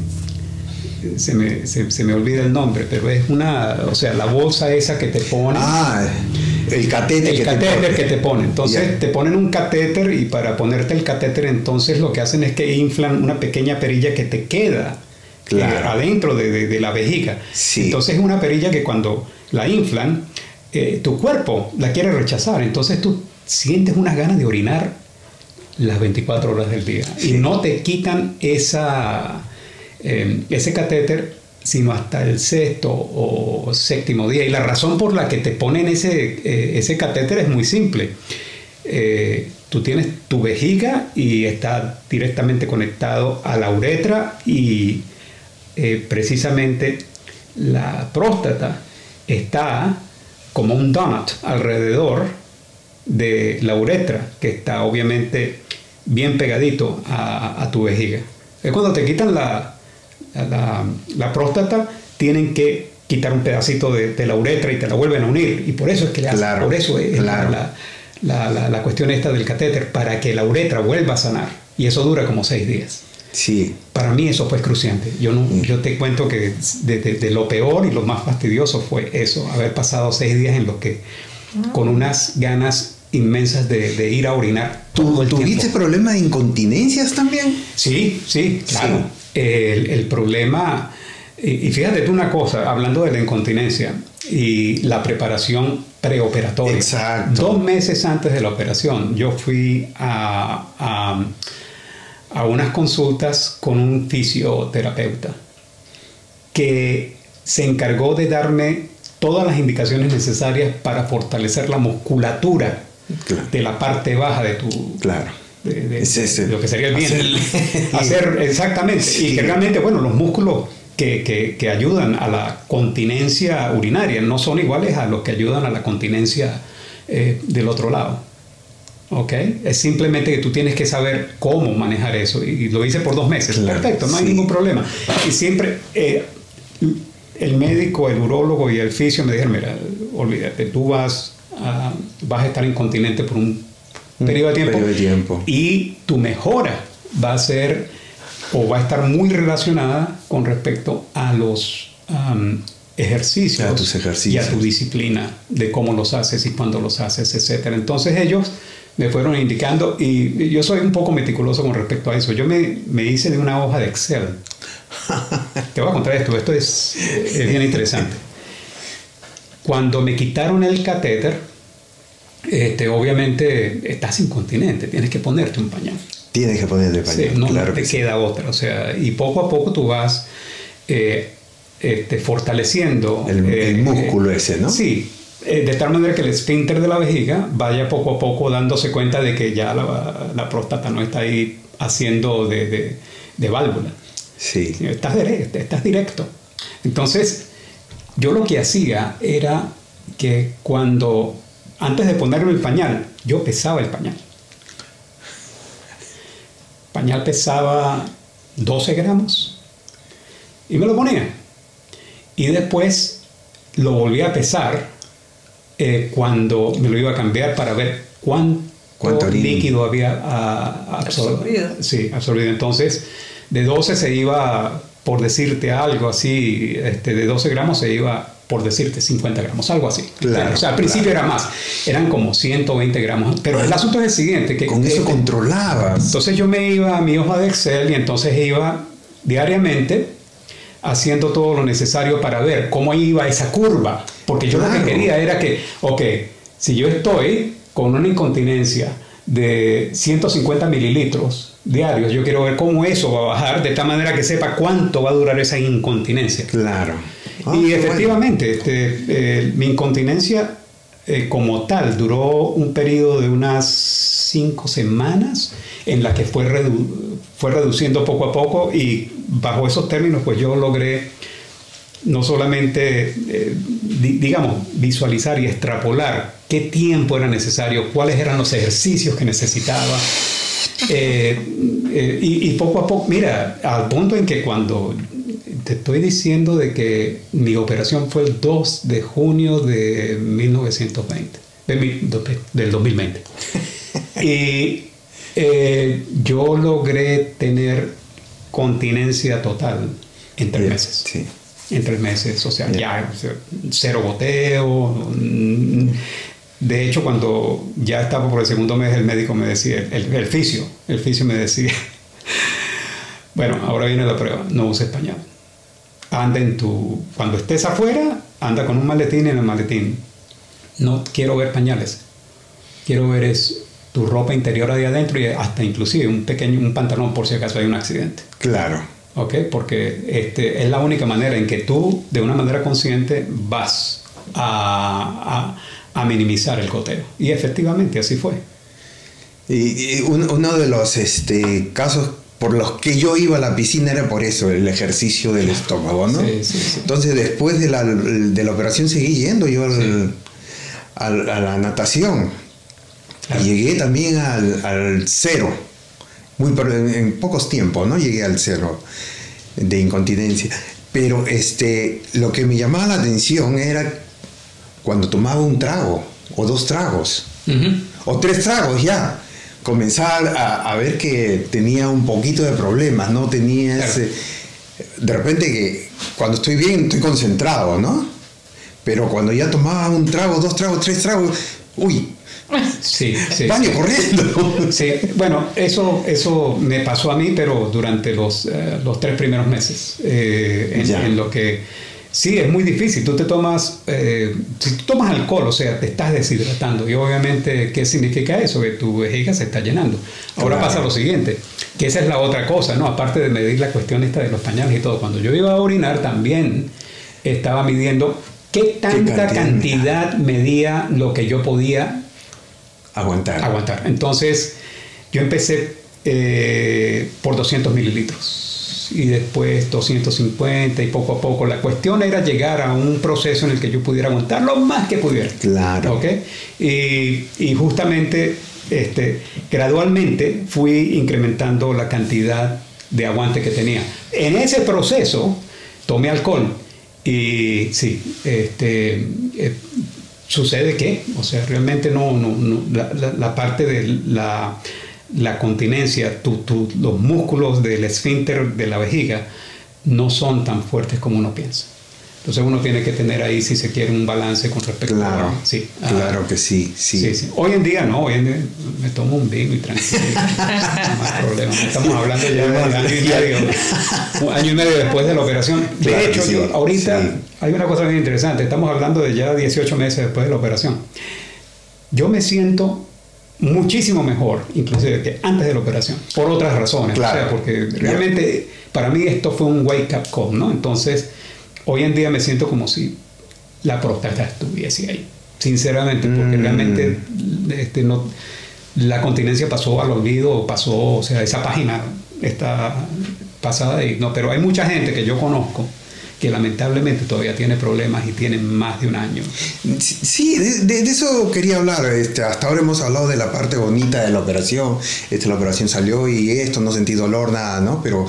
se me, se- se me olvida el nombre, pero es una, o sea, la bolsa esa que te ponen. ah, el catéter el que catéter te que te ponen. Entonces te ponen un catéter y para ponerte el catéter entonces lo que hacen es que inflan una pequeña perilla que te queda Claro. eh, adentro de, de- de la vejiga. Sí. Entonces es una perilla que cuando la inflan, eh, tu cuerpo la quiere rechazar. Entonces tú sientes unas ganas de orinar las 24 horas del día. Sí. Y no te quitan esa, eh, ese catéter sino hasta el sexto o séptimo día. Y la razón por la que te ponen ese, eh, ese catéter es muy simple. Eh, tú tienes tu vejiga y está directamente conectado a la uretra y precisamente la próstata está como un donut alrededor de la uretra, que está obviamente bien pegadito a, a tu vejiga. Es cuando te quitan la, la, la próstata, tienen que quitar un pedacito de, de la uretra y te la vuelven a unir. Y por eso es que le hacen, Claro, por eso es claro. la, la, la- cuestión esta del catéter, para que la uretra vuelva a sanar. Y eso dura como seis días. Sí, Para mí eso fue excruciante. Yo, no, yo te cuento que de, de- de lo peor y lo más fastidioso fue eso, haber pasado seis días en los que con unas ganas inmensas de, de ir a orinar todo ¿Tú, el ¿Tuviste problemas de incontinencias también? Sí, sí, claro. Sí. El, el problema, y, y fíjate tú una cosa, hablando de la incontinencia y la preparación preoperatoria. Exacto. Dos meses antes de la operación, yo fui a, a, a unas consultas con un fisioterapeuta que se encargó de darme todas las indicaciones necesarias para fortalecer la musculatura Claro. de la parte baja de tu, Claro. De, de- lo que sería el vientre. Hacer- Hacer, exactamente. Sí. Y que realmente, bueno, los músculos que, que- que ayudan a la continencia urinaria no son iguales a los que ayudan a la continencia eh, del otro lado. ¿Ok? Es simplemente que tú tienes que saber cómo manejar eso. Y lo hice por dos meses. Claro, Perfecto, no hay ningún problema. Y siempre eh, el médico, el urólogo y el fisio me dijeron, mira, olvídate, tú vas a, vas a estar incontinente por Un periodo de tiempo. periodo de tiempo. Y tu mejora va a ser o va a estar muy relacionada con respecto a los ejercicios, A tus ejercicios. y a tu disciplina de cómo los haces y cuándo los haces, etcétera. Entonces ellos me fueron indicando y yo soy un poco meticuloso con respecto a eso. Yo me, me hice de una hoja de Excel. Te voy a contar esto, esto es, es bien interesante. Cuando me quitaron el catéter, este, obviamente estás incontinente, tienes que ponerte un pañal. Tienes que ponerle Sí, pañal. no claro te que sí. queda otra. O sea, y poco a poco tú vas eh, este, fortaleciendo El- eh, el músculo ese, ¿no? Sí, eh, de tal manera que el esfínter de la vejiga vaya poco a poco dándose cuenta de que ya la, la próstata no está ahí haciendo de, de- de válvula. Sí. Estás directo, estás directo. Entonces, yo lo que hacía era que cuando, antes de ponerme el pañal, yo pesaba el pañal. pañal pesaba 12 gramos y me lo ponía. Y después lo volví a pesar eh, cuando me lo iba a cambiar para ver cuánto, líquido había ah, absor- Absorbido. Sí, absorbido. Entonces, de 12 se iba, por decirte algo así, este, de 12 gramos se iba por decirte 50 gramos, algo así. Claro, o sea, al principio claro. era más, eran como 120 gramos, pero el asunto es el siguiente, que Con eso eh, controlabas. entonces yo me iba a mi hoja de Excel y entonces iba diariamente haciendo todo lo necesario para ver cómo iba esa curva. Porque yo lo Claro. que quería era que, ok, si yo estoy con una incontinencia de 150 mililitros diarios, yo quiero ver cómo eso va a bajar de tal manera que sepa cuánto va a durar esa incontinencia. Claro. Ah, y efectivamente, este, eh, mi incontinencia eh, como tal duró un periodo de unas cinco semanas en la que fue, redu- fue reduciendo poco a poco y bajo esos términos pues yo logré no solamente, eh, di- digamos, visualizar y extrapolar qué tiempo era necesario, cuáles eran los ejercicios que necesitaba. Eh, eh, y, y poco a poco, mira, al punto en que cuando te estoy diciendo de que mi operación fue el 2 de junio de 1920, de mi- del 2020. y eh, yo logré tener continencia total en tres meses Sí. en tres meses, o sea, ya cero goteo. De hecho, cuando ya estaba por el segundo mes, el médico me decía, el, el fisio, el fisio me decía, bueno, ahora viene la prueba, no uses pañal. Anda en tu, cuando estés afuera, anda con un maletín en el maletín. No quiero ver pañales, quiero ver es tu ropa interior ahí adentro y hasta inclusive un pequeño, un pantalón por si acaso hay un accidente. Claro. ¿ok? Porque este, es la única manera en que tú, de una manera consciente, vas a, a- a minimizar el goteo. Y efectivamente así fue. Y, y un- uno de los este, casos por los que yo iba a la piscina era por eso, el ejercicio del estómago, ¿no? Sí, sí, sí. Entonces después de la, de la operación seguí yendo yo al- al- a la natación. Claro. Y llegué también al, al cero. Muy en, pocos tiempos, ¿no? Llegué al cero de incontinencia. Pero este, lo que me llamaba la atención era cuando tomaba un trago o dos tragos o tres tragos ya, comenzar a, a ver que tenía un poquito de problemas, ¿no? Tenía Claro. ese... De repente que cuando estoy bien estoy concentrado, ¿no? Pero cuando ya tomaba un trago, dos tragos, tres tragos, uy, Sí, sí. baño sí. corriendo. Sí, bueno, eso, eso me pasó a mí, pero durante los, eh, los tres primeros meses. eh, en, en lo que sí es muy difícil. Tú te tomas, eh, si tú tomas alcohol, o sea, te estás deshidratando. Y obviamente, ¿qué significa eso? Que tu vejiga se está llenando. Ahora Claro. pasa lo siguiente, que esa es la otra cosa, ¿no? Aparte de medir la cuestión esta de los pañales y todo. Cuando yo iba a orinar, también estaba midiendo qué tanta cantidad? cantidad medía lo que yo podía Aguantar. aguantar. Entonces, yo empecé eh, por 200 mililitros y después 250 y poco a poco. La cuestión era llegar a un proceso en el que yo pudiera aguantar lo más que pudiera. Claro. ¿ok? Y, y justamente, este, gradualmente fui incrementando la cantidad de aguante que tenía. En ese proceso tomé alcohol y sí, este, eh, sucede que, o sea, realmente no, no, no- la, la- la parte de la, la continencia, tu- tu- los músculos del esfínter de la vejiga no son tan fuertes como uno piensa. Entonces uno tiene que tener ahí, si se quiere, un balance con respecto Claro. a... Sí, Claro que sí, sí. Sí, sí. Hoy en día no, hoy en día me tomo un vino y tranquilo. no hay problema. Estamos hablando ya de año y medio, un año y medio después de la operación. De Claro hecho, sí, yo ahorita hay una cosa bien interesante. Estamos hablando de ya 18 meses después de la operación. Yo me siento muchísimo mejor, inclusive que antes de la operación, por otras razones. Claro. O sea, porque realmente para mí esto fue un wake up call, ¿no? Entonces, hoy en día me siento como si la próstata estuviese ahí. Sinceramente, porque Mm. realmente este, no, la continencia pasó al olvido, pasó, o sea, esa página está pasada y no, pero hay mucha gente que yo conozco que lamentablemente todavía tiene problemas y tiene más de un año. Sí, de, eso quería hablar. Este, hasta ahora hemos hablado de la parte bonita de la operación. Este, la operación salió y esto, no sentí dolor, nada, ¿no? Pero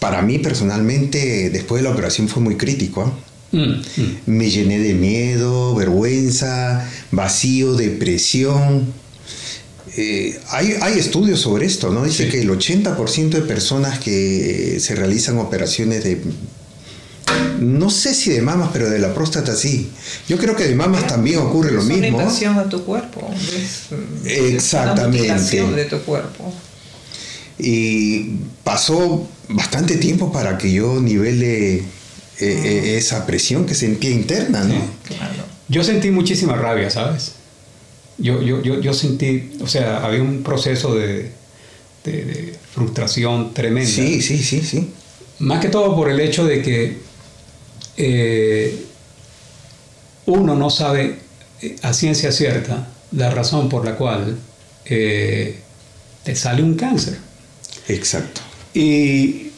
para mí personalmente, después de la operación fue muy crítico. ¿ah? Mm, mm. Me llené de miedo, vergüenza, vacío, depresión. Eh, hay, hay estudios sobre esto, ¿no? Dice Sí. que el 80% de personas que se realizan operaciones de No sé si de mamas, pero de la próstata sí. Yo creo que de mamas también ocurre lo es mismo. una invasión a tu cuerpo. Es, Exactamente. Una mutilación de tu cuerpo. Y pasó bastante tiempo para que yo nivele eh, eh, esa presión que sentía interna, ¿no? Claro. Yo sentí muchísima rabia, ¿sabes? Yo, yo, yo, yo sentí, o sea, había un proceso de, de, de frustración tremenda. Sí, sí, sí, sí. Más que todo por el hecho de que eh, uno no sabe eh, a ciencia cierta la razón por la cual eh, te sale un cáncer. Exacto. Y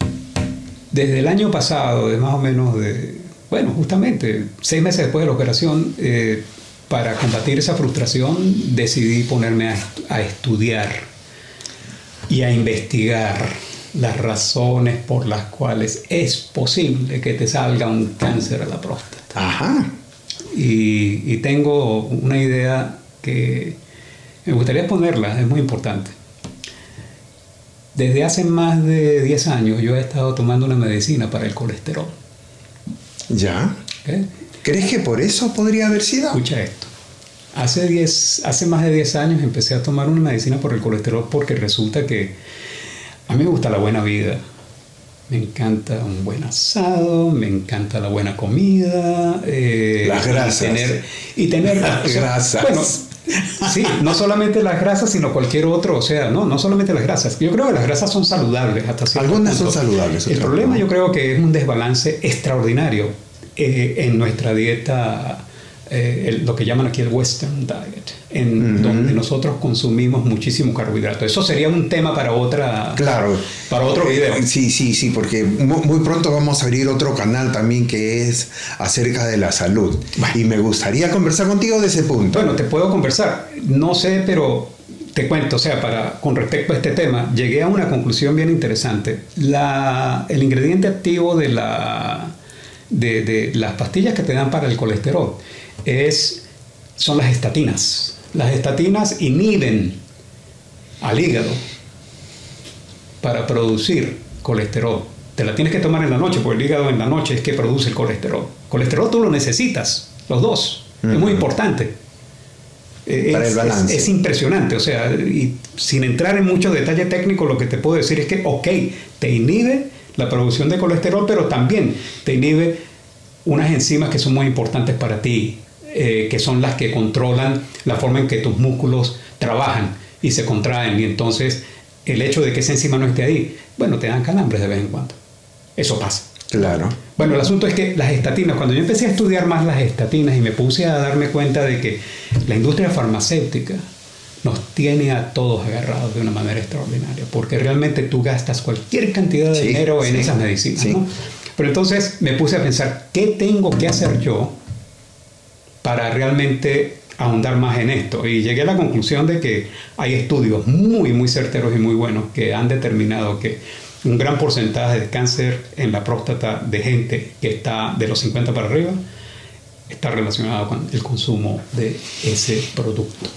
desde el año pasado, de más o menos de, bueno, justamente seis meses después de la operación, eh, para combatir esa frustración decidí ponerme a estudiar y a investigar las razones por las cuales es posible que te salga un cáncer a la próstata. Ajá. Y, y tengo una idea que me gustaría ponerla, es muy importante. Desde hace más de 10 años yo he estado tomando una medicina para el colesterol. Ya. ¿ok? ¿Crees que por eso podría haber sido? Escucha esto. Hace, 10, hace más de 10 años empecé a tomar una medicina por el colesterol porque resulta que a mí me gusta la buena vida. Me encanta un buen asado, me encanta la buena comida. eh, Las grasas. Y tener, y tener Las o sea, grasas. Bueno, sí, no solamente las grasas, sino cualquier otro. O sea, no, no solamente las grasas. Yo creo que las grasas son saludables hasta cierto Algunas son punto. saludables, El problema yo creo que es un desbalance extraordinario eh, en nuestra dieta, eh, el- lo que llaman aquí el Western Diet, en donde nosotros consumimos muchísimo carbohidrato. Eso sería un tema para otra, Claro. para otro Eh, video. Sí, sí, sí, porque mu- muy pronto vamos a abrir otro canal también que es acerca de la salud. Y me gustaría conversar contigo de ese punto. Bueno, te puedo conversar. No sé, pero te cuento, o sea, para, con respecto a este tema, llegué a una conclusión bien interesante. La, el ingrediente activo de, la, de, de las pastillas que te dan para el colesterol es, son las estatinas. Las estatinas inhiben al hígado para producir colesterol. Te la tienes que tomar en la noche, porque el hígado en la noche es que produce el colesterol. Colesterol tú lo necesitas, los dos. Es muy importante. Eh, Para es, el balance. es- es impresionante, o sea, y sin entrar en mucho detalle técnico, lo que te puedo decir es que, ok, te inhibe la producción de colesterol, pero también te inhibe unas enzimas que son muy importantes para ti, eh, que son las que controlan la forma en que tus músculos trabajan y se contraen. Y entonces, el hecho de que esa enzima no esté ahí, bueno, te dan calambres de vez en cuando. Eso pasa. Claro. Bueno, el asunto es que las estatinas, cuando yo empecé a estudiar más las estatinas y me puse a darme cuenta de que la industria farmacéutica nos tiene a todos agarrados de una manera extraordinaria, porque realmente tú gastas cualquier cantidad de Sí, dinero en sí, esas medicinas. sí. ¿no? Pero entonces me puse a pensar, ¿qué tengo que hacer yo para realmente ahondar más en esto? Y llegué a la conclusión de que hay estudios muy, muy certeros y muy buenos que han determinado que un gran porcentaje de cáncer en la próstata de gente que está de los 50 para arriba está relacionado con el consumo de ese producto.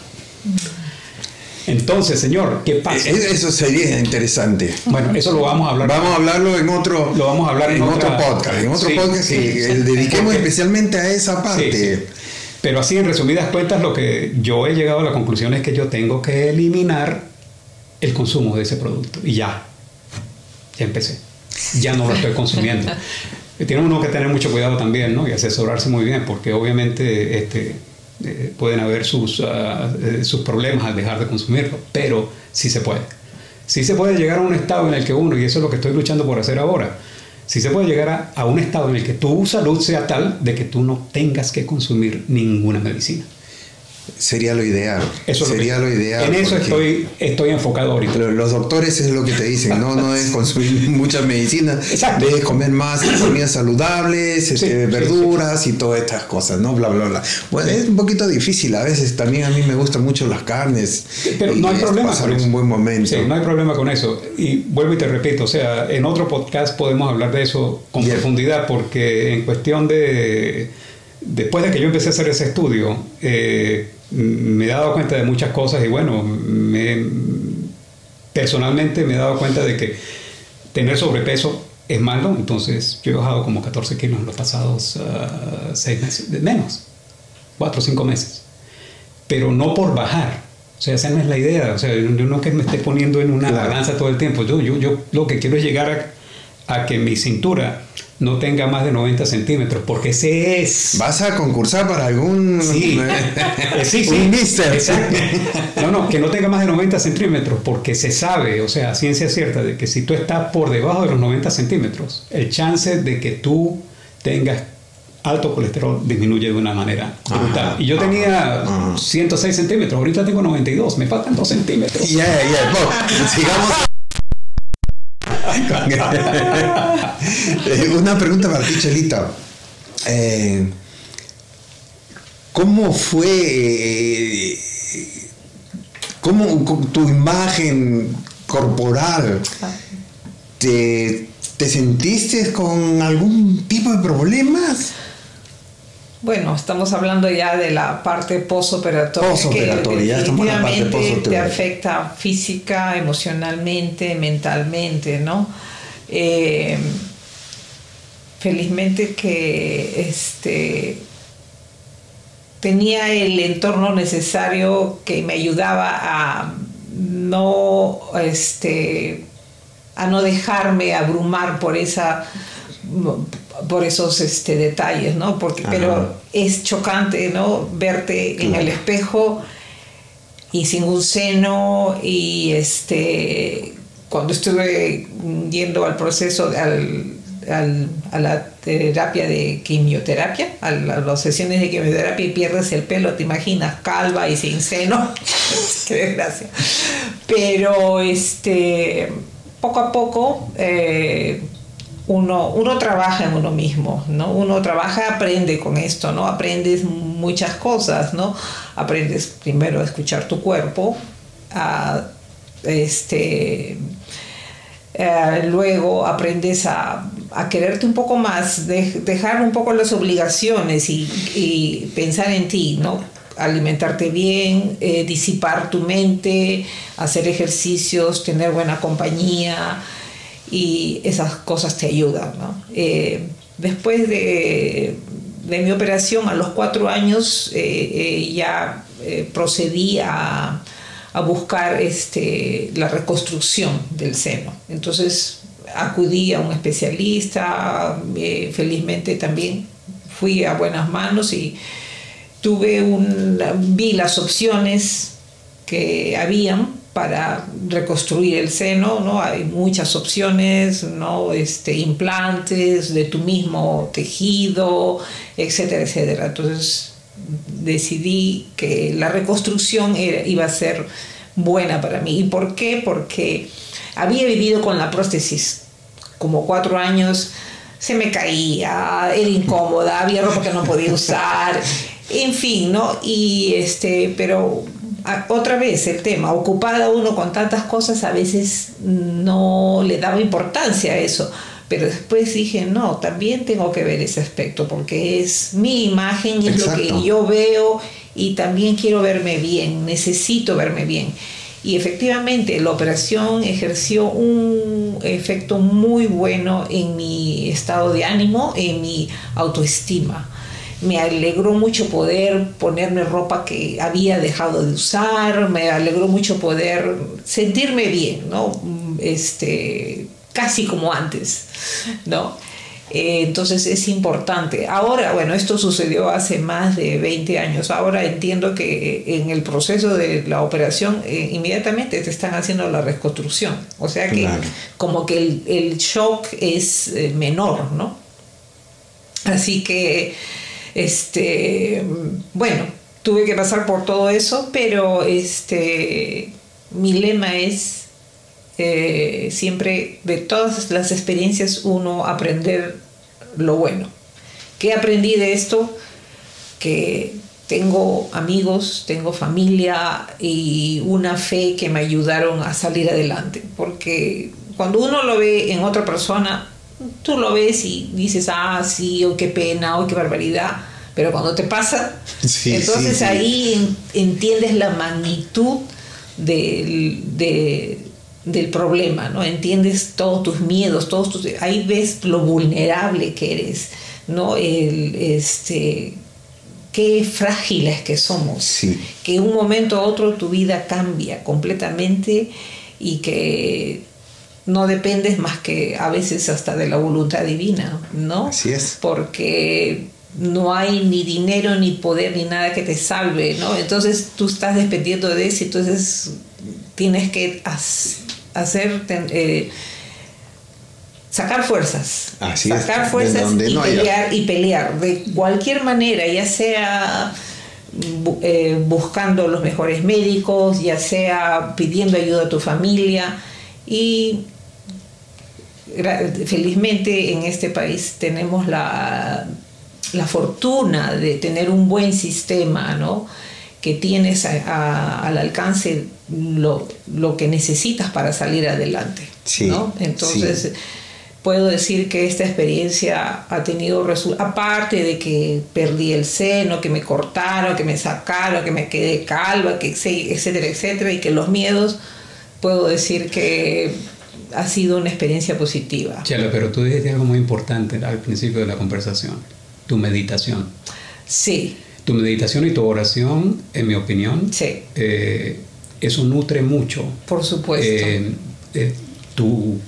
Entonces, señor, ¿qué pasa? E- Eso sería interesante. Bueno, eso lo vamos a hablar. Vamos a hablarlo en otro, Lo vamos a hablar en en otra- otro podcast. En otro Sí, podcast sí, que sí. eh, dediquemos especialmente a esa parte. Pero así, en resumidas cuentas, lo que yo he llegado a la conclusión es que yo tengo que eliminar el consumo de ese producto. Y ya, ya empecé. Ya no lo estoy consumiendo. Tiene uno que tener mucho cuidado también, ¿no? Y asesorarse muy bien, porque obviamente este, eh, pueden haber sus, ah, eh, sus problemas al dejar de consumirlo, pero sí se puede. Sí se puede llegar a un estado en el que uno, y eso es lo que estoy luchando por hacer ahora, sí se puede llegar a un estado en el que tu salud sea tal de que tú no tengas que consumir ninguna medicina. Sería lo ideal. Eso es lo sería que- lo, ideal. En eso estoy, estoy enfocado ahorita. lo- Los doctores es lo que te dicen, no, no es consumir muchas medicinas, Exacto. debes comer más comidas saludables, Sí, este, sí, verduras y todas estas cosas, ¿no? Bla, bla, bla. Bueno, es un poquito difícil a veces, también a mí me gustan mucho las carnes. Pero no hay problema pasar con eso. un buen momento. Sí, no hay problema con eso. Y vuelvo y te repito, o sea, en otro podcast podemos hablar de eso con profundidad, porque en cuestión de... Después de que yo empecé a hacer ese estudio, eh, me he dado cuenta de muchas cosas y bueno, me- personalmente me he dado cuenta de que tener sobrepeso es malo, entonces yo he bajado como 14 kilos en los pasados uh, seis meses, menos, cuatro o cinco meses. Pero no por bajar, o sea, esa no es la idea, o sea, yo no que me esté poniendo en una balanza todo el tiempo, yo, yo, yo lo que quiero es llegar a, a que mi cintura no tenga más de 90 centímetros, porque ese es... ¿Vas a concursar para algún... Sí, eh, sí, sí. Un mister. Exacto. No, no, que no tenga más de 90 centímetros, porque se sabe, o sea, ciencia cierta, de que si tú estás por debajo de los 90 centímetros, el chance de que tú tengas alto colesterol disminuye de una manera brutal. y yo tenía 106 centímetros, ahorita tengo 92, me faltan 2 centímetros. Ya, ya, sigamos Eh, una pregunta para ti, Chelita. Eh, ¿Cómo fue eh, cómo tu imagen corporal? ¿Te, ¿Te sentiste con algún tipo de problemas? Bueno, estamos hablando ya de la parte posoperatoria. Posoperatoria, ya estamos en la parte posoperatoria. Te afecta física, emocionalmente, mentalmente, ¿no? Eh, felizmente que este, tenía el entorno necesario que me ayudaba a no, este, a no dejarme abrumar por esa por esos este, detalles, ¿no? Porque, pero es chocante, ¿no? Verte en el espejo y sin un seno y este cuando estuve yendo al proceso, al, a la terapia de quimioterapia, a, las sesiones de quimioterapia y pierdes el pelo, te imaginas, calva y sin seno, qué desgracia. Pero este, poco a poco eh, uno, uno trabaja en uno mismo, ¿no? Uno trabaja, aprende con esto, ¿no? Aprendes muchas cosas, ¿no? Aprendes primero a escuchar tu cuerpo, a este eh, luego aprendes a, quererte un poco más, dejar un poco las obligaciones y, pensar en ti, ¿no? alimentarte bien, eh, disipar tu mente, hacer ejercicios, tener buena compañía y esas cosas te ayudan. Eh, después de, de, mi operación, a los cuatro años, ya procedí a a buscar este, la reconstrucción del seno. Entonces acudí a un especialista, eh, felizmente también fui a buenas manos y tuve un, vi las opciones que habían para reconstruir el seno, ¿no? Hay muchas opciones, ¿no? Este, implantes de tu mismo tejido, etcétera, etcétera. Entonces decidí que la reconstrucción iba a ser buena para mí. ¿Y por qué? Porque había vivido con la prótesis como cuatro años, se me caía, era incómoda, había ropa que no podía usar, en fin, ¿no? Y este, pero otra vez el tema, ocupada uno con tantas cosas, a veces no le daba importancia a eso pero después dije, no, también tengo que ver ese aspecto porque es mi imagen, es lo que yo veo y también quiero verme bien, necesito verme bien. Y efectivamente la operación ejerció un efecto muy bueno en mi estado de ánimo, en mi autoestima. Me alegró mucho poder ponerme ropa que había dejado de usar, me alegró mucho poder sentirme bien, ¿no? Este, casi como antes, ¿no? Eh, entonces es importante. Ahora, bueno, esto sucedió hace más de 20 años. Ahora entiendo que en el proceso de la operación eh, inmediatamente te están haciendo la reconstrucción. O sea que como que el, shock es eh, menor, ¿no? Así que, este, bueno, tuve que pasar por todo eso, pero este, mi lema es eh, siempre de todas las experiencias uno aprender lo bueno. ¿Qué aprendí de esto? Que tengo amigos, tengo familia y una fe que me ayudaron a salir adelante. Porque cuando uno lo ve en otra persona, tú lo ves y dices, ah, sí, o oh, qué pena, o oh, qué barbaridad. Pero cuando te pasa, entonces ahí entiendes la magnitud de, del problema, ¿no? Entiendes todos tus miedos, todos tus, ahí ves lo vulnerable que eres, ¿no? El, este, qué frágiles que somos, que un momento a otro tu vida cambia completamente y que no dependes más que a veces hasta de la voluntad divina, ¿no? Así es. Porque no hay ni dinero, ni poder, ni nada que te salve, ¿no? Entonces tú estás dependiendo de eso, entonces tienes que hacer, eh, sacar fuerzas, sacar fuerzas y pelear y pelear de cualquier manera, ya sea eh, buscando los mejores médicos, ya sea pidiendo ayuda a tu familia y felizmente en este país tenemos la, la fortuna de tener un buen sistema, ¿no? que tienes al alcance lo, lo, que necesitas para salir adelante. ¿no? Entonces, puedo decir que esta experiencia ha tenido resultados, aparte de que perdí el seno, que me cortaron, que me sacaron, que me quedé calva, que etcétera, etcétera, y que los miedos, puedo decir que ha sido una experiencia positiva. Chela, pero tú dijiste algo muy importante al principio de la conversación, tu meditación. Sí. Tu meditación y tu oración, en mi opinión, sí. Eh, eso nutre mucho. Por supuesto. Eh, eh, tu,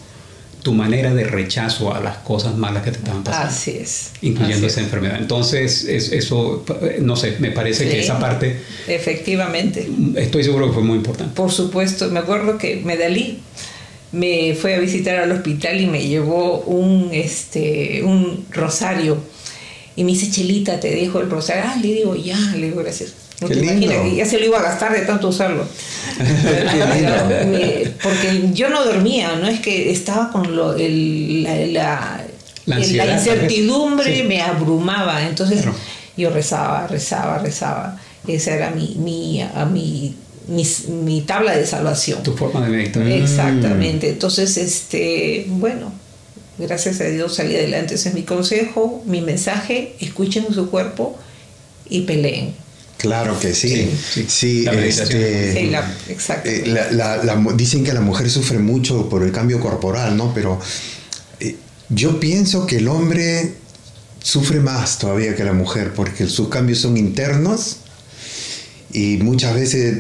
tu, manera de rechazo a las cosas malas que te estaban pasando. Así es. Incluyendo esa enfermedad. Entonces, eso, no sé, me parece que esa parte... Efectivamente. Estoy seguro que fue muy importante. Por supuesto. Me acuerdo que Medalí me fue a visitar al hospital y me llevó un, este, un rosario y me dice, Chelita, te dejo el rosario. Ah, le digo, ya, le digo, gracias. No te imaginas que ya se lo iba a gastar de tanto usarlo. Porque yo no dormía, no es que estaba con lo, el, la, la, incertidumbre me abrumaba. Entonces yo rezaba, rezaba, rezaba. Esa era mi, mi, a mi, mi, mi, tabla de salvación. Tu forma de meditar. Exactamente. Entonces, este, bueno, Gracias a Dios salí adelante. Ese es mi consejo, mi mensaje. Escuchen su cuerpo y peleen. Claro que sí. Sí, este, exacto. Dicen que la mujer sufre mucho por el cambio corporal, ¿no? Pero eh, yo pienso que el hombre sufre más todavía que la mujer porque sus cambios son internos y muchas veces,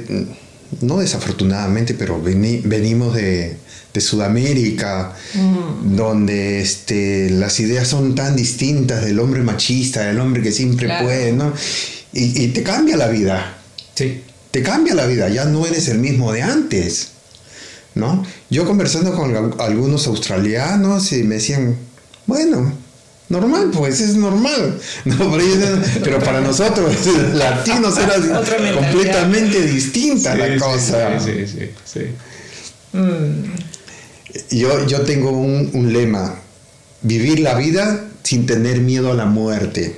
no desafortunadamente, pero venimos de, de Sudamérica, mm. donde este, las ideas son tan distintas del hombre machista, del hombre que siempre puede, ¿no? Y, te cambia la vida. Sí. Te cambia la vida, ya no eres el mismo de antes, ¿no? Yo conversando con algunos australianos y me decían, bueno, normal, pues es normal. pero, para nosotros, latinos, era completamente distinta la cosa. Sí, sí, sí. Mm. Yo, yo tengo un, lema, vivir la vida sin tener miedo a la muerte.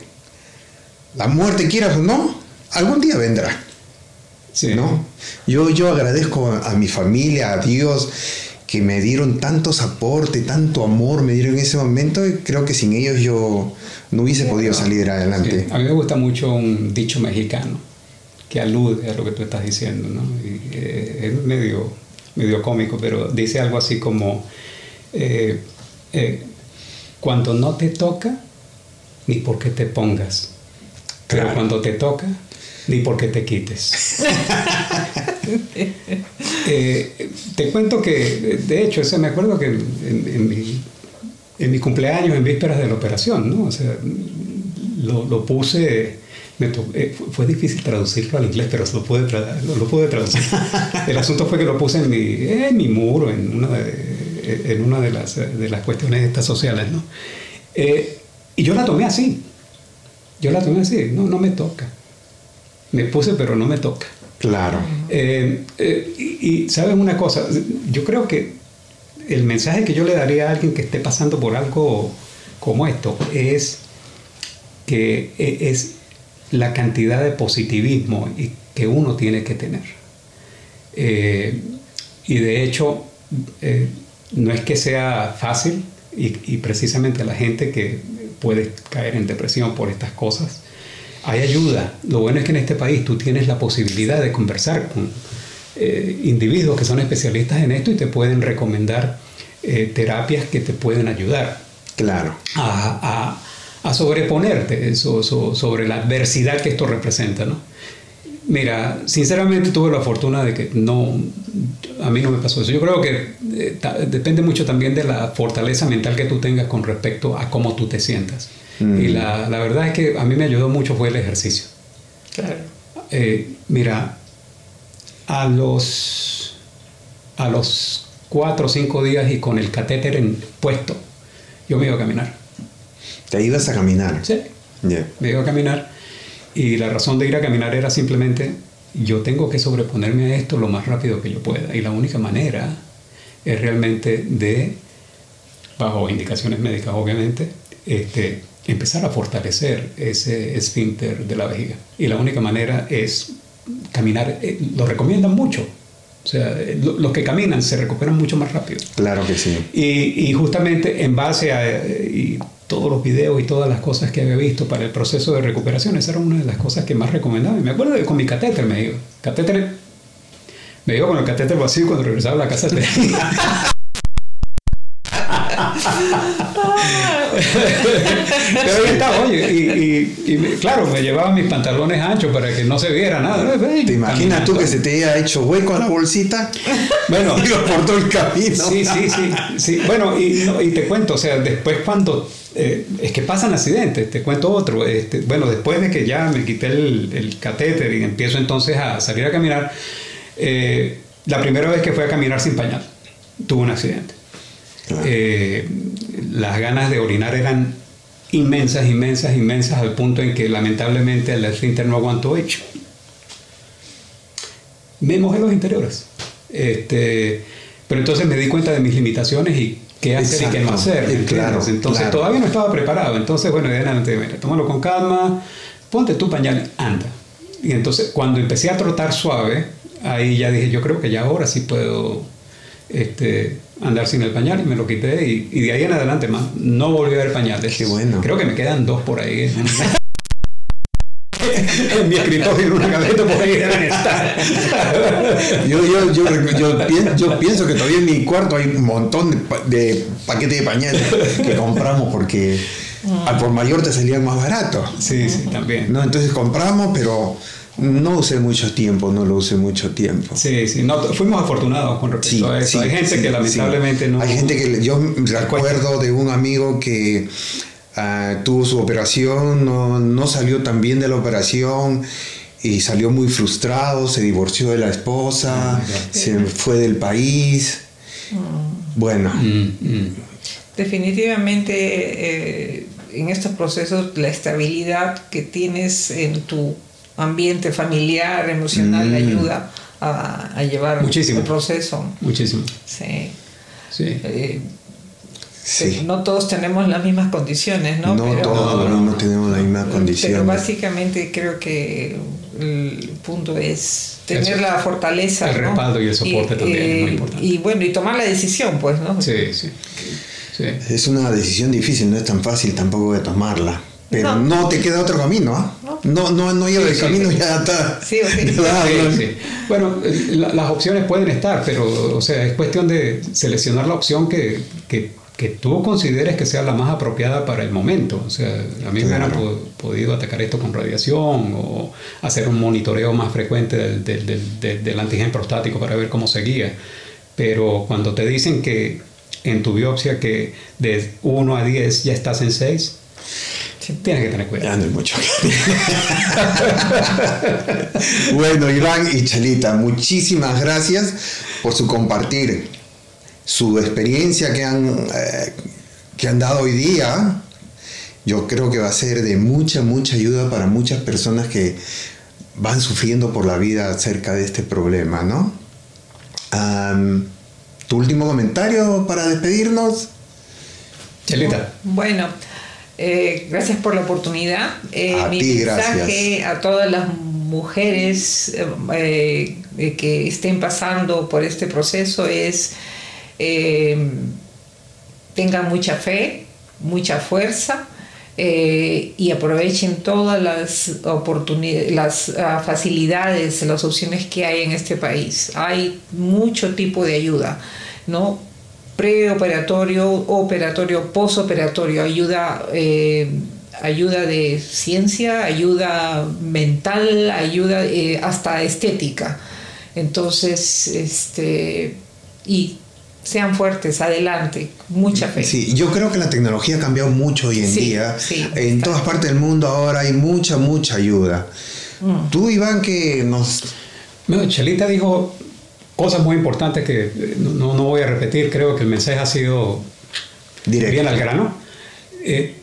La muerte, quieras o no, algún día vendrá. ¿no? Yo, yo agradezco a, mi familia, a Dios, que me dieron tantos aportes, tanto amor, me dieron en ese momento, y creo que sin ellos yo no hubiese podido salir adelante. A mí me gusta mucho un dicho mexicano que alude a lo que tú estás diciendo, ¿no? Y, eh, es medio medio cómico, pero dice algo así como, eh, eh, cuando no te toca, ni porque te pongas, pero cuando te toca, ni porque te quites. Eh, te cuento que, de hecho, me acuerdo que en, mi, en, mi, cumpleaños, en vísperas de la operación, ¿no? O sea, lo, lo puse eh, fue difícil traducirlo al inglés, pero lo pude, lo, pude traducir. El asunto fue que lo puse en mi, en mi muro, en una de, en una de, las, de las cuestiones estas sociales, ¿no? Eh, y yo la tomé así. Yo la tomé así, no, no me toca. Me puse, pero no me toca. Claro. Eh, y, y sabes una cosa, yo creo que el mensaje que yo le daría a alguien que esté pasando por algo como esto es que es la cantidad de positivismo que uno tiene que tener. Eh, y de hecho, eh, no es que sea fácil y, precisamente la gente que puede caer en depresión por estas cosas, hay ayuda. Lo bueno es que en este país tú tienes la posibilidad de conversar con, eh, individuos que son especialistas en esto y te pueden recomendar eh, terapias que te pueden ayudar. Claro. A, a, a sobreponerte sobre la adversidad que esto representa, ¿no? Mira, sinceramente tuve la fortuna de que no, a mí no me pasó eso. Yo creo que eh, depende mucho también de la fortaleza mental que tú tengas con respecto a cómo tú te sientas. Mm. Y la, la, verdad es que a mí me ayudó mucho fue el ejercicio. Claro. Eh, mira, a los, a los cuatro o cinco días y con el catéter en puesto, yo me iba a caminar. ¿Te ibas a caminar? Sí. Me iba a caminar y la razón de ir a caminar era simplemente, yo tengo que sobreponerme a esto lo más rápido que yo pueda. Y la única manera es realmente de, bajo indicaciones médicas obviamente, este, empezar a fortalecer ese esfínter de la vejiga. Y la única manera es caminar, eh, lo recomiendan mucho. O sea, los que caminan se recuperan mucho más rápido. Claro que sí. Y, y justamente en base a, todos los videos y todas las cosas que había visto para el proceso de recuperación. Esa era una de las cosas que más recomendaba. Y me acuerdo de con mi catéter me digo. Catéter, me digo con el catéter vacío cuando regresaba a la casa. Pero oye, y, y, claro, me llevaba mis pantalones anchos para que no se viera nada. ¿Te imaginas tú que se te haya hecho hueco a la bolsita? Bueno, por todo el camino. Sí, sí, sí. sí. Bueno, y, y te cuento, o sea, después cuando eh, es que pasan accidentes, te cuento otro. Este, bueno, después de que ya me quité el, el catéter y empiezo entonces a salir a caminar, eh, la primera vez que fui a caminar sin pañal, tuve un accidente. Eh, las ganas de orinar eran inmensas, inmensas, inmensas, al punto en que lamentablemente el esfínter no aguantó hecho. Me mojé los interiores. Este, pero entonces me di cuenta de mis limitaciones y qué hacer y qué no hacer. Entonces todavía no estaba preparado. Entonces, bueno, adelante, mira, tómalo con calma, ponte tu pañal, anda. Y entonces cuando empecé a trotar suave, ahí ya dije, yo creo que ya ahora sí puedo este, andar sin el pañal y me lo quité y, y de ahí en adelante más no volví a ver pañales. Qué bueno. Creo que me quedan dos por ahí. en mi escritorio en una gaveta por ahí deben estar. yo, yo, yo, yo, pienso que todavía en mi cuarto hay un montón de, de paquetes de pañales que compramos porque al por mayor te salían más baratos. Sí, sí, también. ¿No? Entonces compramos, pero no usé mucho tiempo, no lo usé mucho tiempo. Sí, sí, no, fuimos afortunados con respecto a eso. Hay gente que lamentablemente no. Hay gente que yo recuerdo de un amigo que Ah, tuvo su operación, no, salió tan bien de la operación y salió muy frustrado, se divorció de la esposa, ah, se fue del país. Mm. Bueno. Mm, mm. Definitivamente eh, en estos procesos la estabilidad que tienes en tu ambiente familiar, emocional, ayuda a, llevar Muchísimo. el proceso. Muchísimo. Sí. Sí. Eh, no todos tenemos las mismas condiciones, ¿no? No todos no, tenemos las mismas condiciones. Pero básicamente creo que el punto es tener la fortaleza. El respaldo y el soporte también es muy eh, importante. Y bueno, y tomar la decisión, pues, ¿no? Sí, sí. Es una decisión difícil, no es tan fácil tampoco de tomarla. Pero no, te queda otro camino, ¿ah? No, no, no lleva el camino ya está. Sí, Bueno, las opciones pueden estar, pero o sea, es cuestión de seleccionar la opción que, que que tú consideres que sea la más apropiada para el momento. O sea, a mí me hubieran podido atacar esto con radiación o hacer un monitoreo más frecuente del, del, del, antigen prostático para ver cómo seguía. Pero cuando te dicen que en tu biopsia que de 1 a 10 ya estás en 6, tienes que tener cuidado. Ya no hay mucho. bueno, Iván y Chelita, muchísimas gracias por su compartir su experiencia que han, eh, que han dado hoy día, yo creo que va a ser de mucha, mucha ayuda para muchas personas que van sufriendo por la vida acerca de este problema, ¿no? ¿Tu último comentario para despedirnos? Chelita. Bueno, eh, gracias por la oportunidad. Eh, mi mensaje a todas las mujeres que estén pasando por este proceso es eh, tengan mucha fe, mucha fuerza eh, y aprovechen todas las oportunidades, las ah, facilidades, las opciones que hay en este país. Hay mucho tipo de ayuda, ¿no? Preoperatorio, operatorio, posoperatorio, ayuda, eh, ayuda de ciencia, ayuda mental, ayuda eh, hasta estética. Entonces, este, y sean fuertes, adelante, mucha fe. Sí, yo creo que la tecnología ha cambiado mucho hoy en día. en todas partes del mundo ahora hay mucha, mucha ayuda. Mm. Tú, Iván, que nos... Bueno, Chelita dijo cosas muy importantes que eh, no, no, voy a repetir, creo que el mensaje ha sido Directo. bien al grano. Eh,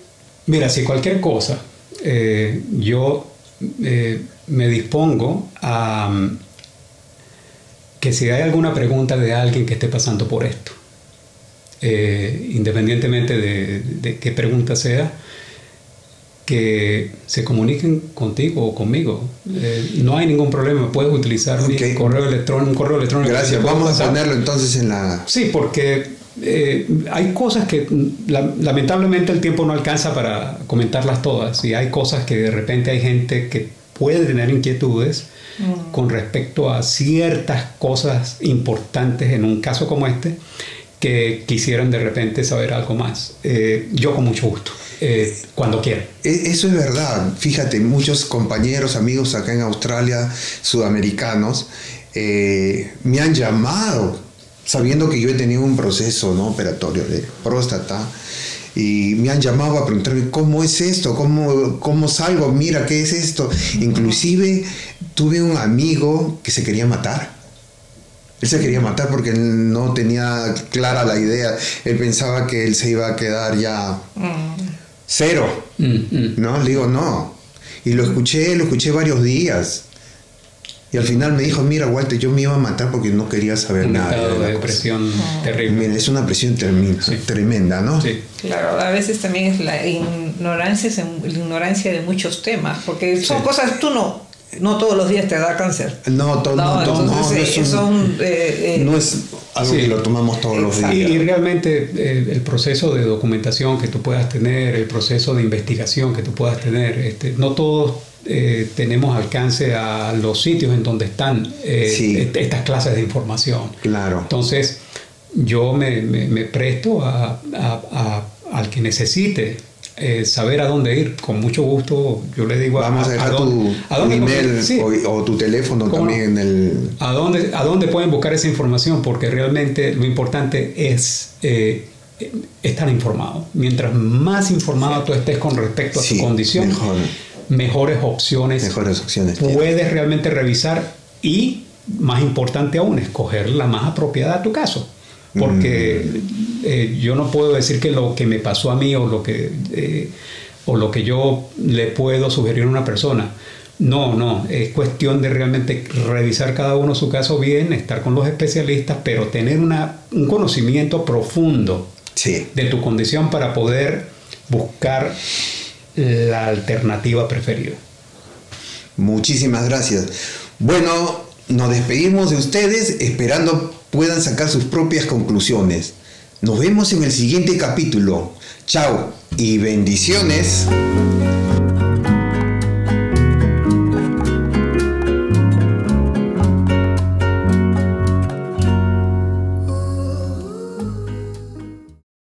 mira, si cualquier cosa, eh, yo me dispongo a que si hay alguna pregunta de alguien que esté pasando por esto, independientemente de, qué pregunta sea, que se comuniquen contigo o conmigo. Eh, no hay ningún problema, puedes utilizar mi correo electrónico, un correo electrónico. Gracias, vamos a ponerlo entonces en la... Sí, porque eh, hay cosas que lamentablemente el tiempo no alcanza para comentarlas todas y hay cosas que de repente hay gente que puede tener inquietudes Mm. con respecto a ciertas cosas importantes en un caso como este que quisieran de repente saber algo más. Eh, yo con mucho gusto, eh, cuando quieran. E, eso es verdad. Fíjate, muchos compañeros, amigos acá en Australia, sudamericanos, eh, me han llamado sabiendo que yo he tenido un proceso ¿no? operatorio de próstata y me han llamado a preguntarme cómo es esto, cómo, cómo salgo, mira, ¿qué es esto? Inclusive tuve un amigo que se quería matar. Él se quería matar porque él no tenía clara la idea. Él pensaba que él se iba a quedar ya cero. Mm, mm. ¿No? Le digo, no. Y lo escuché, lo escuché varios días. Y al final me dijo, mira, Walter, yo me iba a matar porque no quería saber un nada. de, de depresión terrible. es una presión tremenda, ¿no? Sí. Claro, a veces también es la ignorancia, la ignorancia de muchos temas, porque son cosas tú no, no todos los días te da cáncer. No, no, no, no, no, es, eh, eh, no es algo que lo tomamos todos los días. Y, realmente eh, el proceso de documentación que tú puedas tener, el proceso de investigación que tú puedas tener, este, no todos eh, tenemos alcance a los sitios en donde están eh, estas clases de información. Claro. Entonces, yo me, presto a, al que necesite eh, saber a dónde ir. Con mucho gusto, yo le digo Vamos a, dejar tu, email o, tu teléfono también en el. ¿A dónde, ¿A dónde pueden buscar esa información? Porque realmente lo importante es estar informado. Mientras más informado tú estés con respecto a tu condición, mejor mejores opciones, mejores opciones puedes realmente revisar y, más importante aún, escoger la más apropiada a tu caso. Porque mm. eh, yo no puedo decir que lo que me pasó a mí o lo que, eh, o lo que yo le puedo sugerir a una persona. No, no, es cuestión de realmente revisar cada uno su caso bien, estar con los especialistas, pero tener una, un conocimiento profundo de tu condición para poder buscar la alternativa preferida. Muchísimas gracias. Bueno, nos despedimos de ustedes esperando puedan sacar sus propias conclusiones. Nos vemos en el siguiente capítulo. Chao y bendiciones.